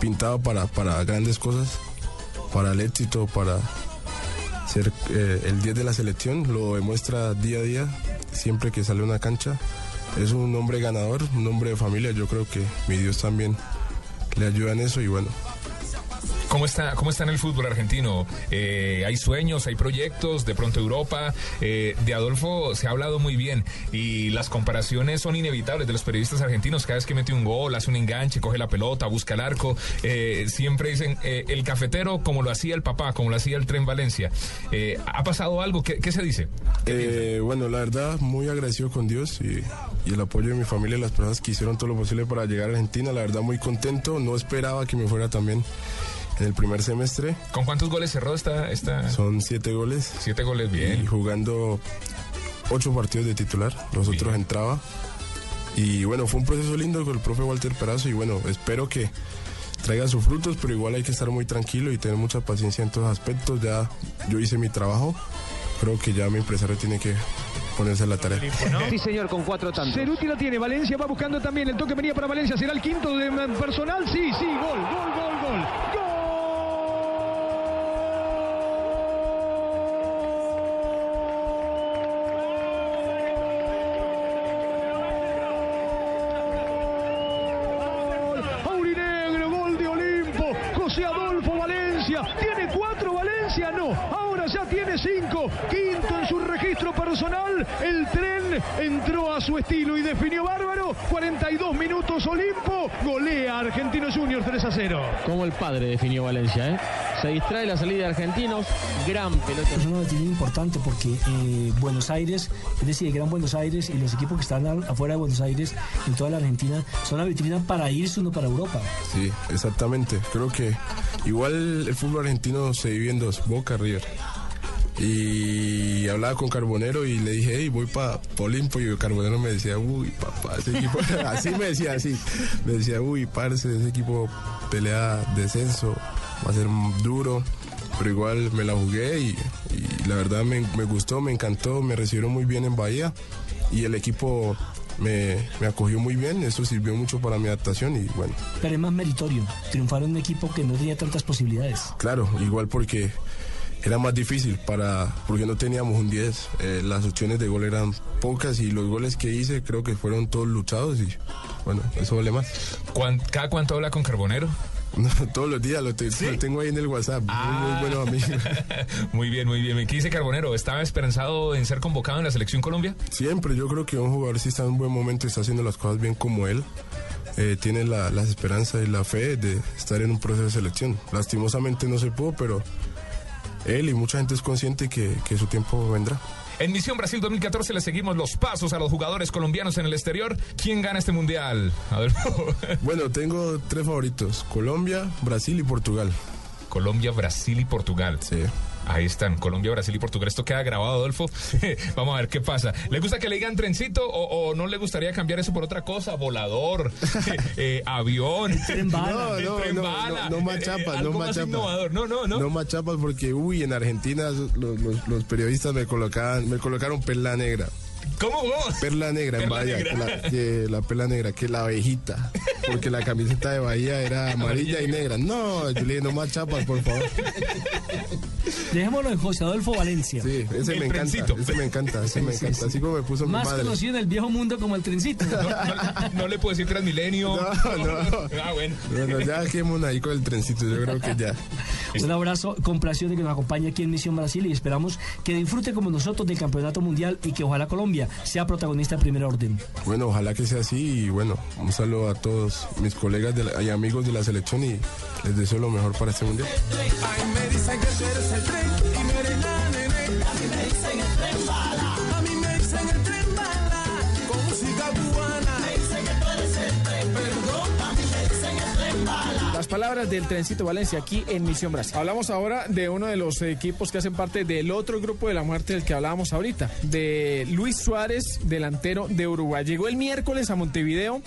pintado para, para grandes cosas, para el éxito, para eh, el 10 de la selección, lo demuestra día a día, siempre que sale una cancha. Es un hombre ganador, un hombre de familia, yo creo que mi Dios también le ayuda en eso y bueno, ¿Cómo está, ¿Cómo está en el fútbol argentino? Eh, ¿Hay sueños, hay proyectos? De pronto Europa. Eh, de Adolfo se ha hablado muy bien y las comparaciones son inevitables de los periodistas argentinos. Cada vez que mete un gol, hace un enganche, coge la pelota, busca el arco. eh, siempre dicen el cafetero como lo hacía el papá, como lo hacía el tren Valencia. ¿Ha pasado algo? ¿Qué, qué se dice? Eh, bueno, la verdad, muy agradecido con Dios y, y el apoyo de mi familia y las personas que hicieron todo lo posible para llegar a Argentina. La verdad, muy contento. No esperaba que me fuera también en el primer semestre. ¿Con cuántos goles cerró esta...? esta... Son siete goles. Siete goles, bien. Y jugando ocho partidos de titular. Los otros entraba. Y bueno, fue un proceso lindo con el profe Walter Perazo y bueno, espero que traiga sus frutos, pero igual hay que estar muy tranquilo y tener mucha paciencia en todos aspectos. Ya yo hice mi trabajo, creo que ya mi empresario tiene que ponerse a la tarea. Sí, señor, con cuatro tantos. Ceruti la tiene, Valencia va buscando también, el toque venía para Valencia, será el quinto de mm, personal, sí, sí, gol, gol, gol, gol. Gol. Personal, el tren entró a su estilo y definió bárbaro, 42 minutos Olimpo, golea a Argentinos Juniors 3 a 0. Como el padre definió Valencia, ¿eh? Se distrae la salida de argentinos, gran pelota. Es una vitrina importante porque eh, Buenos Aires, es decir, el Gran Buenos Aires y los equipos que están afuera de Buenos Aires, en toda la Argentina, son la vitrina para irse uno para Europa. Sí, exactamente. Creo que igual el fútbol argentino se divide en dos, Boca River. Y hablaba con Carbonero y le dije, hey, voy para Olimpo. Y Carbonero me decía, uy, papá, ese equipo. así me decía, así. Me decía, uy, parce, ese equipo pelea descenso, va a ser duro. Pero igual me la jugué y, y la verdad me, me gustó, me encantó, me recibieron muy bien en Bahía. Y el equipo me, me acogió muy bien, eso sirvió mucho para mi adaptación y bueno. Pero es más meritorio triunfar en un equipo que no tenía tantas posibilidades. Claro, igual porque era más difícil para porque no teníamos un 10. eh, las opciones de gol eran pocas y los goles que hice creo que fueron todos luchados y bueno, eso vale más. ¿Cuán- ¿Cada cuánto habla con Carbonero? No, todos los días lo, te- lo tengo ahí en el WhatsApp. Muy, muy buenos amigos. Muy bien, muy bien. ¿Qué dice Carbonero? ¿Estaba esperanzado en ser convocado en la selección Colombia? Siempre, yo creo que un jugador si está en un buen momento y está haciendo las cosas bien como él, eh, tiene la, las esperanzas y la fe de estar en un proceso de selección. Lastimosamente no se pudo, pero él y mucha gente es consciente que, que su tiempo vendrá. En Misión Brasil 2014 le seguimos los pasos a los jugadores colombianos en el exterior. ¿Quién gana este mundial? Adolfo. Bueno, tengo tres favoritos: Colombia, Brasil y Portugal. Colombia, Brasil y Portugal. Sí. Ahí están, Colombia, Brasil y Portugal. Esto queda grabado, Adolfo. Vamos a ver qué pasa. ¿Le gusta que le digan trencito o, o no le gustaría cambiar eso por otra cosa? Volador, eh, avión, Tren bala. No, no, no, no, no más eh, no más más chapas. innovador. No, no, no. No más chapas porque, uy, en Argentina los, los- los periodistas me colocaban, me colocaron perla negra. ¿Cómo vos? Perla negra en Bahía, negra. que la, que la perla negra, que la abejita, porque la camiseta de Bahía era amarilla y negra. No, yo le dije, no más chapas, por favor. Dejémoslo en José Adolfo Valencia. Sí, ese El me encanta, trencito. ese me encanta, ese me encanta. Así como me puso mi Más madre. conocido en el viejo mundo como el trencito. No, no- no le puedo decir Transmilenio. No, no. Ah, bueno. Bueno, ya quedémonos ahí con el trencito, yo creo que ya. Un abrazo, complacido de que nos acompañe aquí en Misión Brasil y esperamos que disfrute como nosotros del Campeonato Mundial y que ojalá Colombia sea protagonista en primer orden. Bueno, ojalá que sea así y bueno, un saludo a todos mis colegas de la- y amigos de la selección y les deseo lo mejor para este mundial. Ay, me dicen que tú eres el tren y no eres la nene. A mí me dicen el tren bala. A mí me dicen el tren bala. Con música cubana. Me dicen que tú eres el tren. Perdón. A mí me dicen el tren bala. Las palabras del Trencito Valencia aquí en Misión Brasil. Hablamos ahora de uno de los equipos que hacen parte del otro grupo de la muerte del que hablábamos ahorita, de Luis Suárez, delantero de Uruguay. Llegó el miércoles a Montevideo.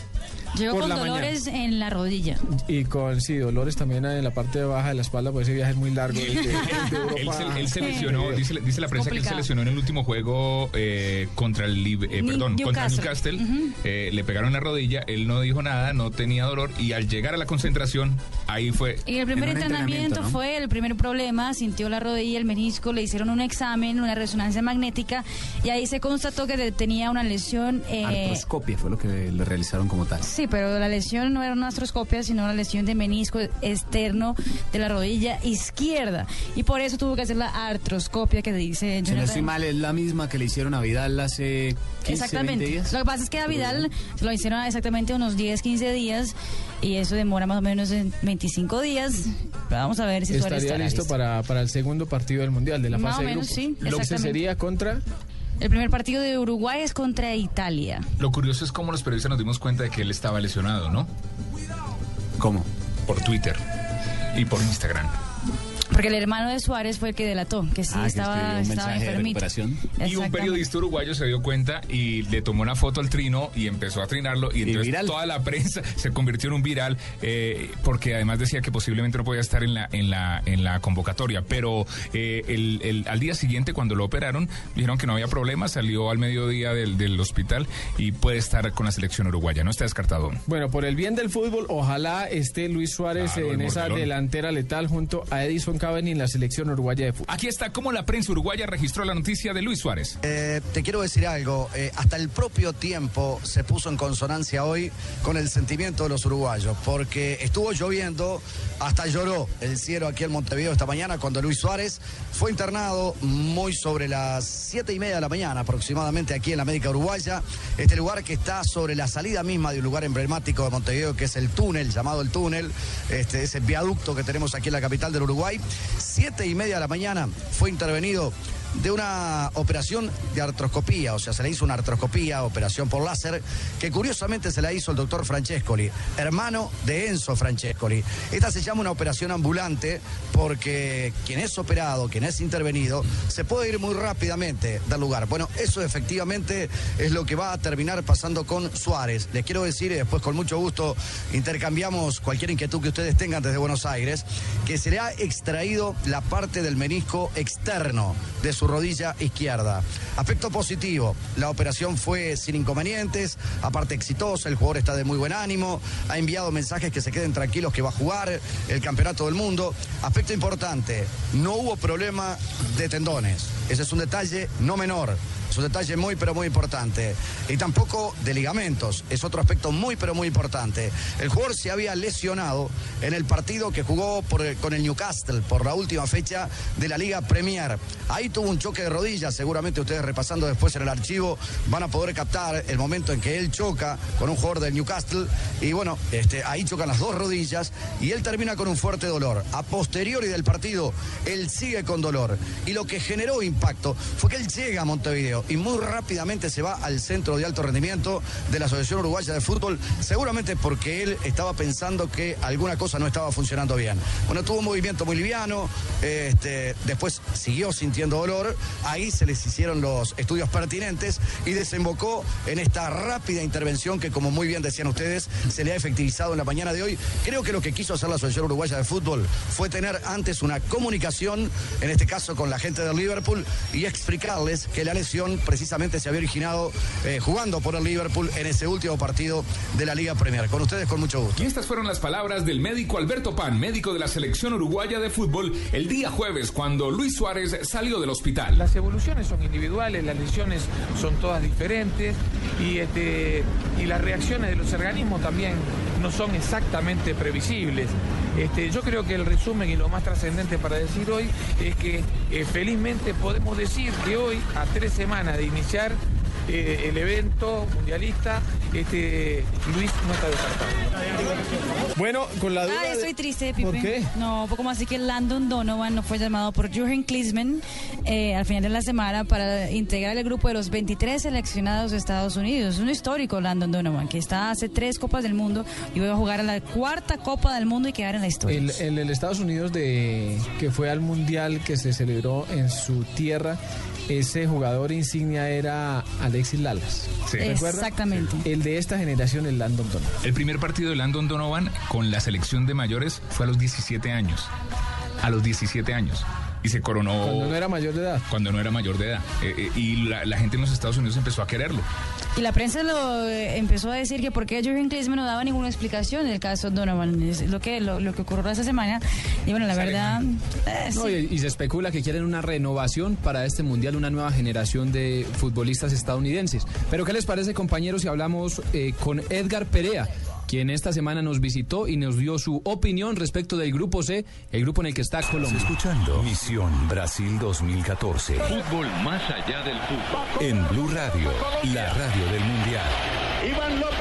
Llegó por con la dolores en la rodilla. Y con, sí, dolores también en la parte baja de la espalda, pues ese viaje es muy largo. desde- Él se, él se a- lesionó, dice, dice la prensa que él se lesionó en el último juego eh, contra el eh, perdón, contra Newcastle. Newcastle. Eh, le pegaron la rodilla, él no dijo nada, no tenía dolor y al llegar a la concentración, ahí fue. Y el primer En entrenamiento, entrenamiento, ¿no? fue el primer problema, sintió la rodilla, el menisco, le hicieron un examen, una resonancia magnética y ahí se constató que tenía una lesión. eh, Artroscopia fue lo que le realizaron como tal. Sí, pero la lesión no era una astroscopia, sino una lesión de menisco externo de la rodilla izquierda. Y por eso tuvo que hacer la artroscopia que dice Si no Jonathan. estoy mal, es la misma que le hicieron a Vidal hace 15, Exactamente. 20 días. Lo que pasa es que a Vidal se lo hicieron exactamente unos 10, 15 días y eso demora más o menos en 25 días. Pero vamos a ver si Estaría listo listo. para, para el segundo partido del Mundial, de la Más fase o de menos, grupos. sí, Lo que sería contra... El primer partido de Uruguay es contra Italia. Lo curioso es cómo los periodistas nos dimos cuenta de que él estaba lesionado, ¿no? ¿Cómo? Por Twitter y por Instagram. Porque el hermano de Suárez fue el que delató, que sí Ah, que estaba, escribió un estaba enfermito. Y un periodista uruguayo se dio cuenta y le tomó una foto al trino y empezó a trinarlo y entonces viral. toda la prensa se convirtió en un viral eh, porque además decía que posiblemente no podía estar en la en la en la convocatoria pero eh, el, el- al día siguiente cuando lo operaron dijeron que no había problema salió al mediodía del, del hospital y puede estar con la selección uruguaya no está descartado Bueno, por el bien del fútbol, ojalá esté Luis Suárez Claro, en esa mordelón. delantera letal junto a Edison En la selección uruguaya de fútbol. aquí está cómo la prensa uruguaya registró la noticia de Luis Suárez. Eh, te quiero decir algo, eh, hasta el propio tiempo se puso en consonancia hoy con el sentimiento de los uruguayos, porque estuvo lloviendo, hasta lloró el cielo aquí en Montevideo esta mañana cuando Luis Suárez fue internado muy sobre las siete y media de la mañana aproximadamente aquí en la América Uruguaya, este lugar que está sobre la salida misma de un lugar emblemático de Montevideo que es el túnel, llamado el túnel, este, ese viaducto que tenemos aquí en la capital del Uruguay, siete y media de la mañana fue intervenido de una operación de artroscopía, o sea, se le hizo una artroscopía, operación por láser, que curiosamente se la hizo el doctor Francescoli, hermano de Enzo Francescoli. Esta se llama una operación ambulante porque quien es operado, quien es intervenido, se puede ir muy rápidamente del lugar. Bueno, eso efectivamente es lo que va a terminar pasando con Suárez. Les quiero decir, y después con mucho gusto intercambiamos cualquier inquietud que ustedes tengan desde Buenos Aires, que se le ha extraído la parte del menisco externo de su rodilla izquierda. Aspecto positivo, la operación fue sin inconvenientes, aparte exitosa, el jugador está de muy buen ánimo, ha enviado mensajes que se queden tranquilos que va a jugar el campeonato del mundo. Aspecto importante, no hubo problema de tendones. Ese es un detalle no menor. Es un detalle muy pero muy importante. Y tampoco de ligamentos, es otro aspecto muy pero muy importante. El jugador se había lesionado en el partido que jugó con el Newcastle por la última fecha de la Liga Premier. Ahí tuvo un choque de rodillas, seguramente ustedes repasando después en el archivo van a poder captar el momento en que él choca con un jugador del Newcastle y bueno, este, ahí chocan las dos rodillas y él termina con un fuerte dolor. A posteriori del partido, él sigue con dolor y lo que generó impacto fue que él llega a Montevideo y muy rápidamente se va al centro de alto rendimiento de la Asociación Uruguaya de Fútbol, seguramente porque él estaba pensando que alguna cosa no estaba funcionando bien. Bueno, tuvo un movimiento muy liviano, este, después siguió sintiendo dolor, ahí se les hicieron los estudios pertinentes y desembocó en esta rápida intervención que, como muy bien decían ustedes, se le ha efectivizado en la mañana de hoy. Creo que lo que quiso hacer la Asociación Uruguaya de Fútbol fue tener antes una comunicación, en este caso con la gente del Liverpool, y explicarles que la lesión precisamente se había originado eh, jugando por el Liverpool en ese último partido de la Liga Premier. Con ustedes, con mucho gusto. Y estas fueron las palabras del médico Alberto Pan, médico de la selección uruguaya de fútbol, el día jueves cuando Luis Suárez salió del hospital. Las evoluciones son individuales, las lesiones son todas diferentes y, este, y las reacciones de los organismos también no son exactamente previsibles. Este, yo creo que el resumen y lo más trascendente para decir hoy es que eh, felizmente podemos decir que hoy, a tres semanas de iniciar eh, el evento mundialista, este, Luis no está descartado. Bueno, con la duda. Ah, de- estoy triste, Pipe. ¿Por qué? No, poco más así que Landon Donovan no fue llamado por Jürgen Klinsmann eh, al final de la semana para integrar el grupo de los 23 seleccionados de Estados Unidos. Un histórico Landon Donovan que está hace tres Copas del Mundo y va a jugar a la cuarta Copa del Mundo y quedar en la historia. El, el, el Estados Unidos de que fue al mundial que se celebró en su tierra, ese jugador insignia era Alexis Lalas. ¿Recuerda? Exactamente. El de esta generación, el Landon Donovan. El primer partido de Landon Donovan con la selección de mayores fue a los 17 años. A los 17 años. Y se coronó. Cuando no era mayor de edad. Cuando no era mayor de edad. Eh, eh, y la, la gente en los Estados Unidos empezó a quererlo. Y la prensa lo eh, empezó a decir que por qué Jürgen Klinsmann no daba ninguna explicación del caso Donovan. Es lo que, lo, lo que ocurrió esta semana. Y bueno, la verdad... eh, No, sí. y, y se especula que quieren una renovación para este mundial, una nueva generación de futbolistas estadounidenses. Pero ¿qué les parece, compañeros, si hablamos eh, con Edgar Perea? Quien esta semana nos visitó y nos dio su opinión respecto del grupo C, el grupo en el que está Colombia. Escuchando Misión Brasil 2014 Fútbol más allá del fútbol. en Blue Radio, la radio del Mundial. Iván López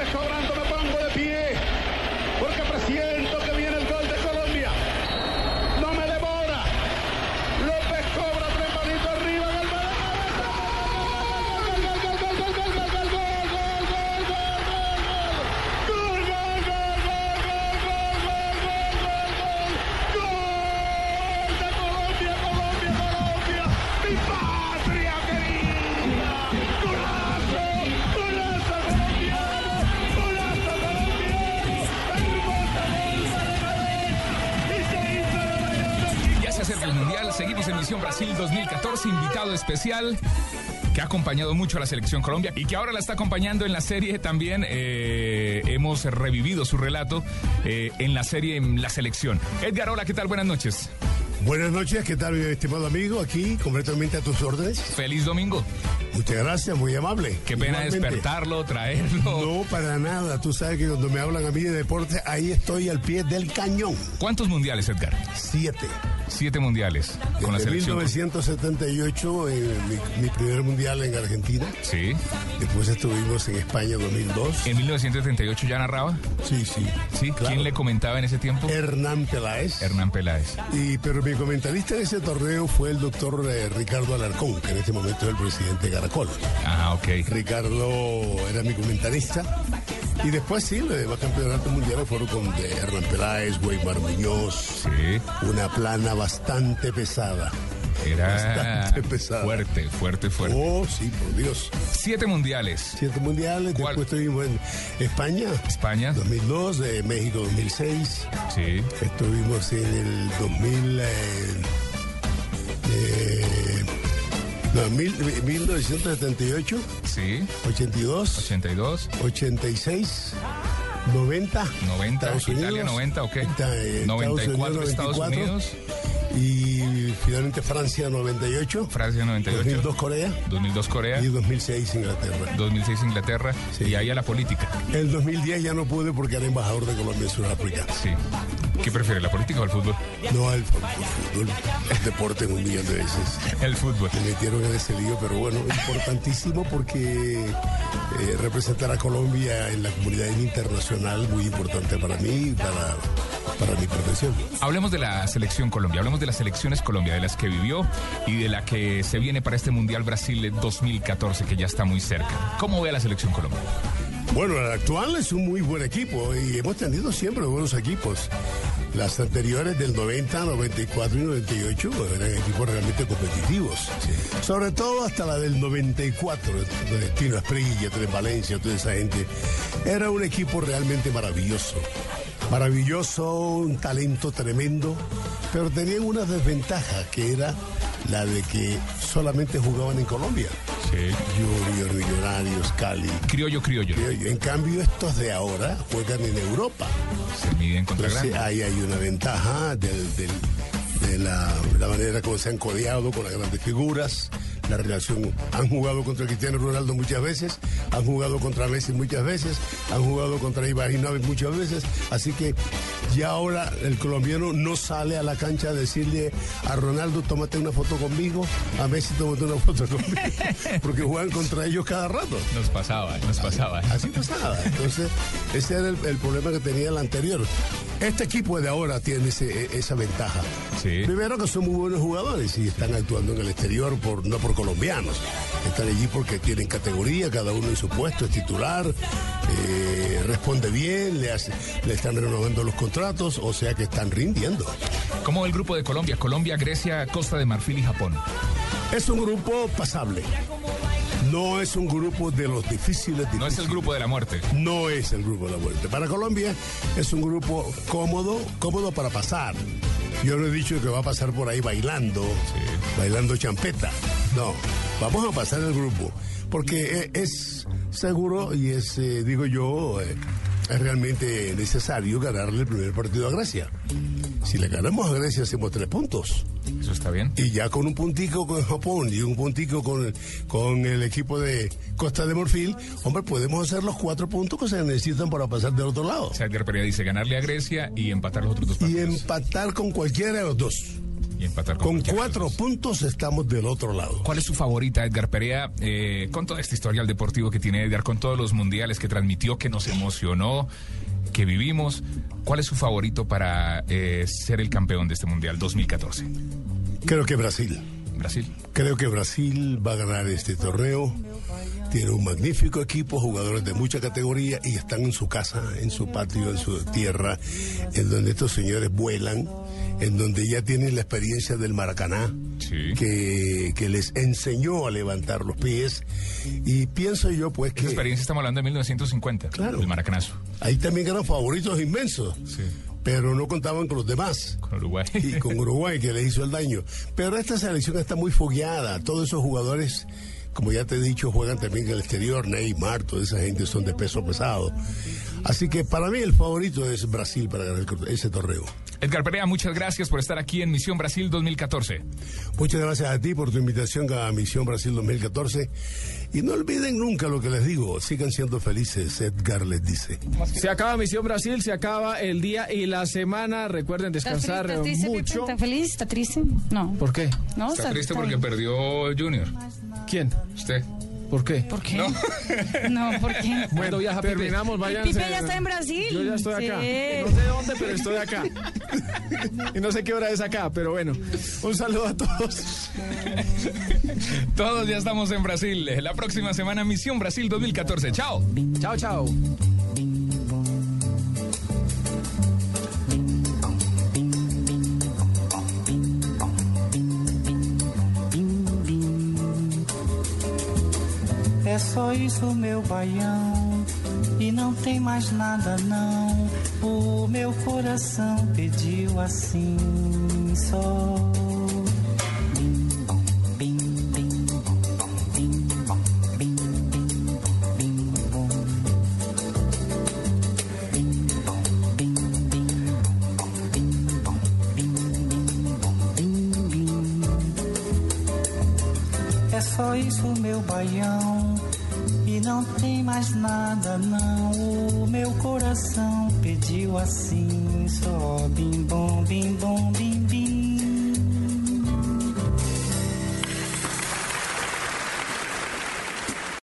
seguimos en Misión Brasil 2014, invitado especial que ha acompañado mucho a la selección Colombia y que ahora la está acompañando en la serie también. eh, hemos revivido su relato eh, en la serie en la selección. Edgar, hola, ¿qué tal? Buenas noches. Buenas noches, ¿qué tal, mi estimado amigo? Aquí, completamente a tus órdenes. Feliz domingo. Muchas gracias, muy amable. Qué pena Igualmente. despertarlo, traerlo. No, para nada. Tú sabes que cuando me hablan a mí de deporte, ahí estoy al pie del cañón. ¿Cuántos mundiales, Edgar? Siete. Siete mundiales con la Desde selección. 1978, eh, mi, mi primer mundial en Argentina. Sí. Después estuvimos en España 2002. ¿En 1938 ya narraba? Sí, sí. ¿Sí? ¿Quién le comentaba en ese tiempo? Hernán Peláez. Hernán Peláez. Y, pero mi comentarista en ese torneo fue el doctor eh, Ricardo Alarcón, que en este momento es el presidente de Caracol. Ah, ok. Ricardo era mi comentarista. Y después sí, los demás campeonatos mundiales fueron con de Hernán Peláez, Weimar Muñoz. Una plana bastante pesada. Era Bastante pesada. fuerte, fuerte, fuerte. Oh, sí, por Dios. Siete mundiales. Siete mundiales. Después estuvimos en España. España. 2002, de México 2006. Sí. Estuvimos en el 2000. eh, eh, no, mil- 1978. Sí. 82. 82. 86. 90. 90. Estados Italia Unidos. 90, ok. Esta- eh, 94 Estados 94. Unidos. Y finalmente Francia 98. Francia 98. 2002 Corea. 2002 Corea. Y 2006 Inglaterra. 2006 Inglaterra. Y ahí a la política. El 2010 ya no pude porque era embajador de Colombia en Sudáfrica. Sí. ¿Qué prefiere, la política o el fútbol? No, el fútbol. El, fútbol, el deporte un millón de veces. El fútbol. Me metieron en ese lío, pero bueno, importantísimo porque eh, representar a Colombia en la comunidad internacional, muy importante para mí, para para mi profesión. Hablemos de la selección Colombia, hablemos de las selecciones Colombia, de las que vivió y de la que se viene para este Mundial Brasil 2014, que ya está muy cerca. ¿Cómo ve a la selección Colombia? Bueno, el actual es un muy buen equipo y hemos tenido siempre buenos equipos. Las anteriores del 90, 94 y 98 eran equipos realmente competitivos. Sobre todo hasta la del 94, de Tino Esprilla, Tres Valencia, toda esa gente. Era un equipo realmente maravilloso maravilloso, un talento tremendo, pero tenían una desventaja que era la de que solamente jugaban en Colombia. Sí. Junior, Millonarios, Cali. Criollo, criollo. En cambio, estos de ahora juegan en Europa. Se miden contra Entonces, ahí hay una ventaja del, del, de la, la manera como se han codeado con las grandes figuras la relación. Han jugado contra Cristiano Ronaldo muchas veces, han jugado contra Messi muchas veces, han jugado contra Ibrahimovic muchas veces, así que ya ahora el colombiano no sale a la cancha a decirle a Ronaldo, tómate una foto conmigo, a Messi, tómate una foto conmigo, porque juegan contra ellos cada rato. Nos pasaba, nos pasaba. Así pasaba. Entonces, ese era el, el problema que tenía el anterior. Este equipo de ahora tiene ese, esa ventaja. Sí. Primero que son muy buenos jugadores y están actuando en el exterior por no por colombianos. Están allí porque tienen categoría, cada uno en su puesto, es titular, eh, responde bien, le, hace, le están renovando los contratos, o sea que están rindiendo. ¿Cómo el grupo de Colombia? Colombia, Grecia, Costa de Marfil y Japón. Es un grupo pasable. No es un grupo de los difíciles, difíciles. No es el grupo de la muerte. No es el grupo de la muerte. Para Colombia es un grupo cómodo, cómodo para pasar. Yo no he dicho que va a pasar por ahí bailando, sí. bailando champeta. No, vamos a pasar el grupo. Porque es seguro y es, eh, digo yo, eh, es realmente necesario ganarle el primer partido a Grecia. Si le ganamos a Grecia hacemos tres puntos. Eso está bien. Y ya con un puntico con Japón y un puntico con, con el equipo de Costa de Morfil, hombre, podemos hacer los cuatro puntos que se necesitan para pasar del otro lado. O sea, dice ganarle a Grecia y empatar los otros dos partidos. Y empatar con cualquiera de los dos. Y empatar con, con cuatro puntos estamos del otro lado. ¿Cuál es su favorita, Edgar Perea? Eh, con toda esta historia deportivo que tiene Edgar, con todos los mundiales que transmitió, que nos emocionó, que vivimos, ¿cuál es su favorito para eh, ser el campeón de este mundial 2014? Creo que Brasil. Brasil. Creo que Brasil va a ganar este torneo. Tiene un magnífico equipo, jugadores de mucha categoría y están en su casa, en su patio, en su tierra, en donde estos señores vuelan, en donde ya tienen la experiencia del Maracaná, sí. que, que, les enseñó a levantar los pies. Y pienso yo, pues que. Esa experiencia estamos hablando de 1950, claro. el Maracanazo. Ahí también eran favoritos inmensos. Sí pero no contaban con los demás. Con Uruguay. Y con Uruguay, que les hizo el daño. Pero esta selección está muy fogueada. Todos esos jugadores, como ya te he dicho, juegan también en el exterior. Neymar, toda esa gente son de peso pesado. Así que para mí el favorito es Brasil para ganar ese torneo. Edgar Perea, muchas gracias por estar aquí en Misión Brasil 2014. Muchas gracias a ti por tu invitación a Misión Brasil 2014. Y no olviden nunca lo que les digo, sigan siendo felices, Edgar les dice. Se acaba Misión Brasil, se acaba el día y la semana. Recuerden descansar ¿Está triste, mucho. ¿Está feliz? ¿Está triste? No. ¿Por qué? No, está, está triste porque bien. perdió Junior. ¿Quién? Usted. ¿Por qué? ¿Por qué? No, no ¿por qué? Bueno, viaja, terminamos, vayan. Pipe ya está en Brasil. Yo ya estoy acá. Sí. No sé dónde, pero estoy acá. y no sé qué hora es acá, pero bueno. Un saludo a todos. todos ya estamos en Brasil. La próxima semana, Misión Brasil 2014. Chao. Chao, chao. É só isso, meu baião, e não tem mais nada, não. O meu coração pediu assim só. É só isso, meu baião mais nada não. O meu coração pediu assim, só bim bom, bim bom, bim.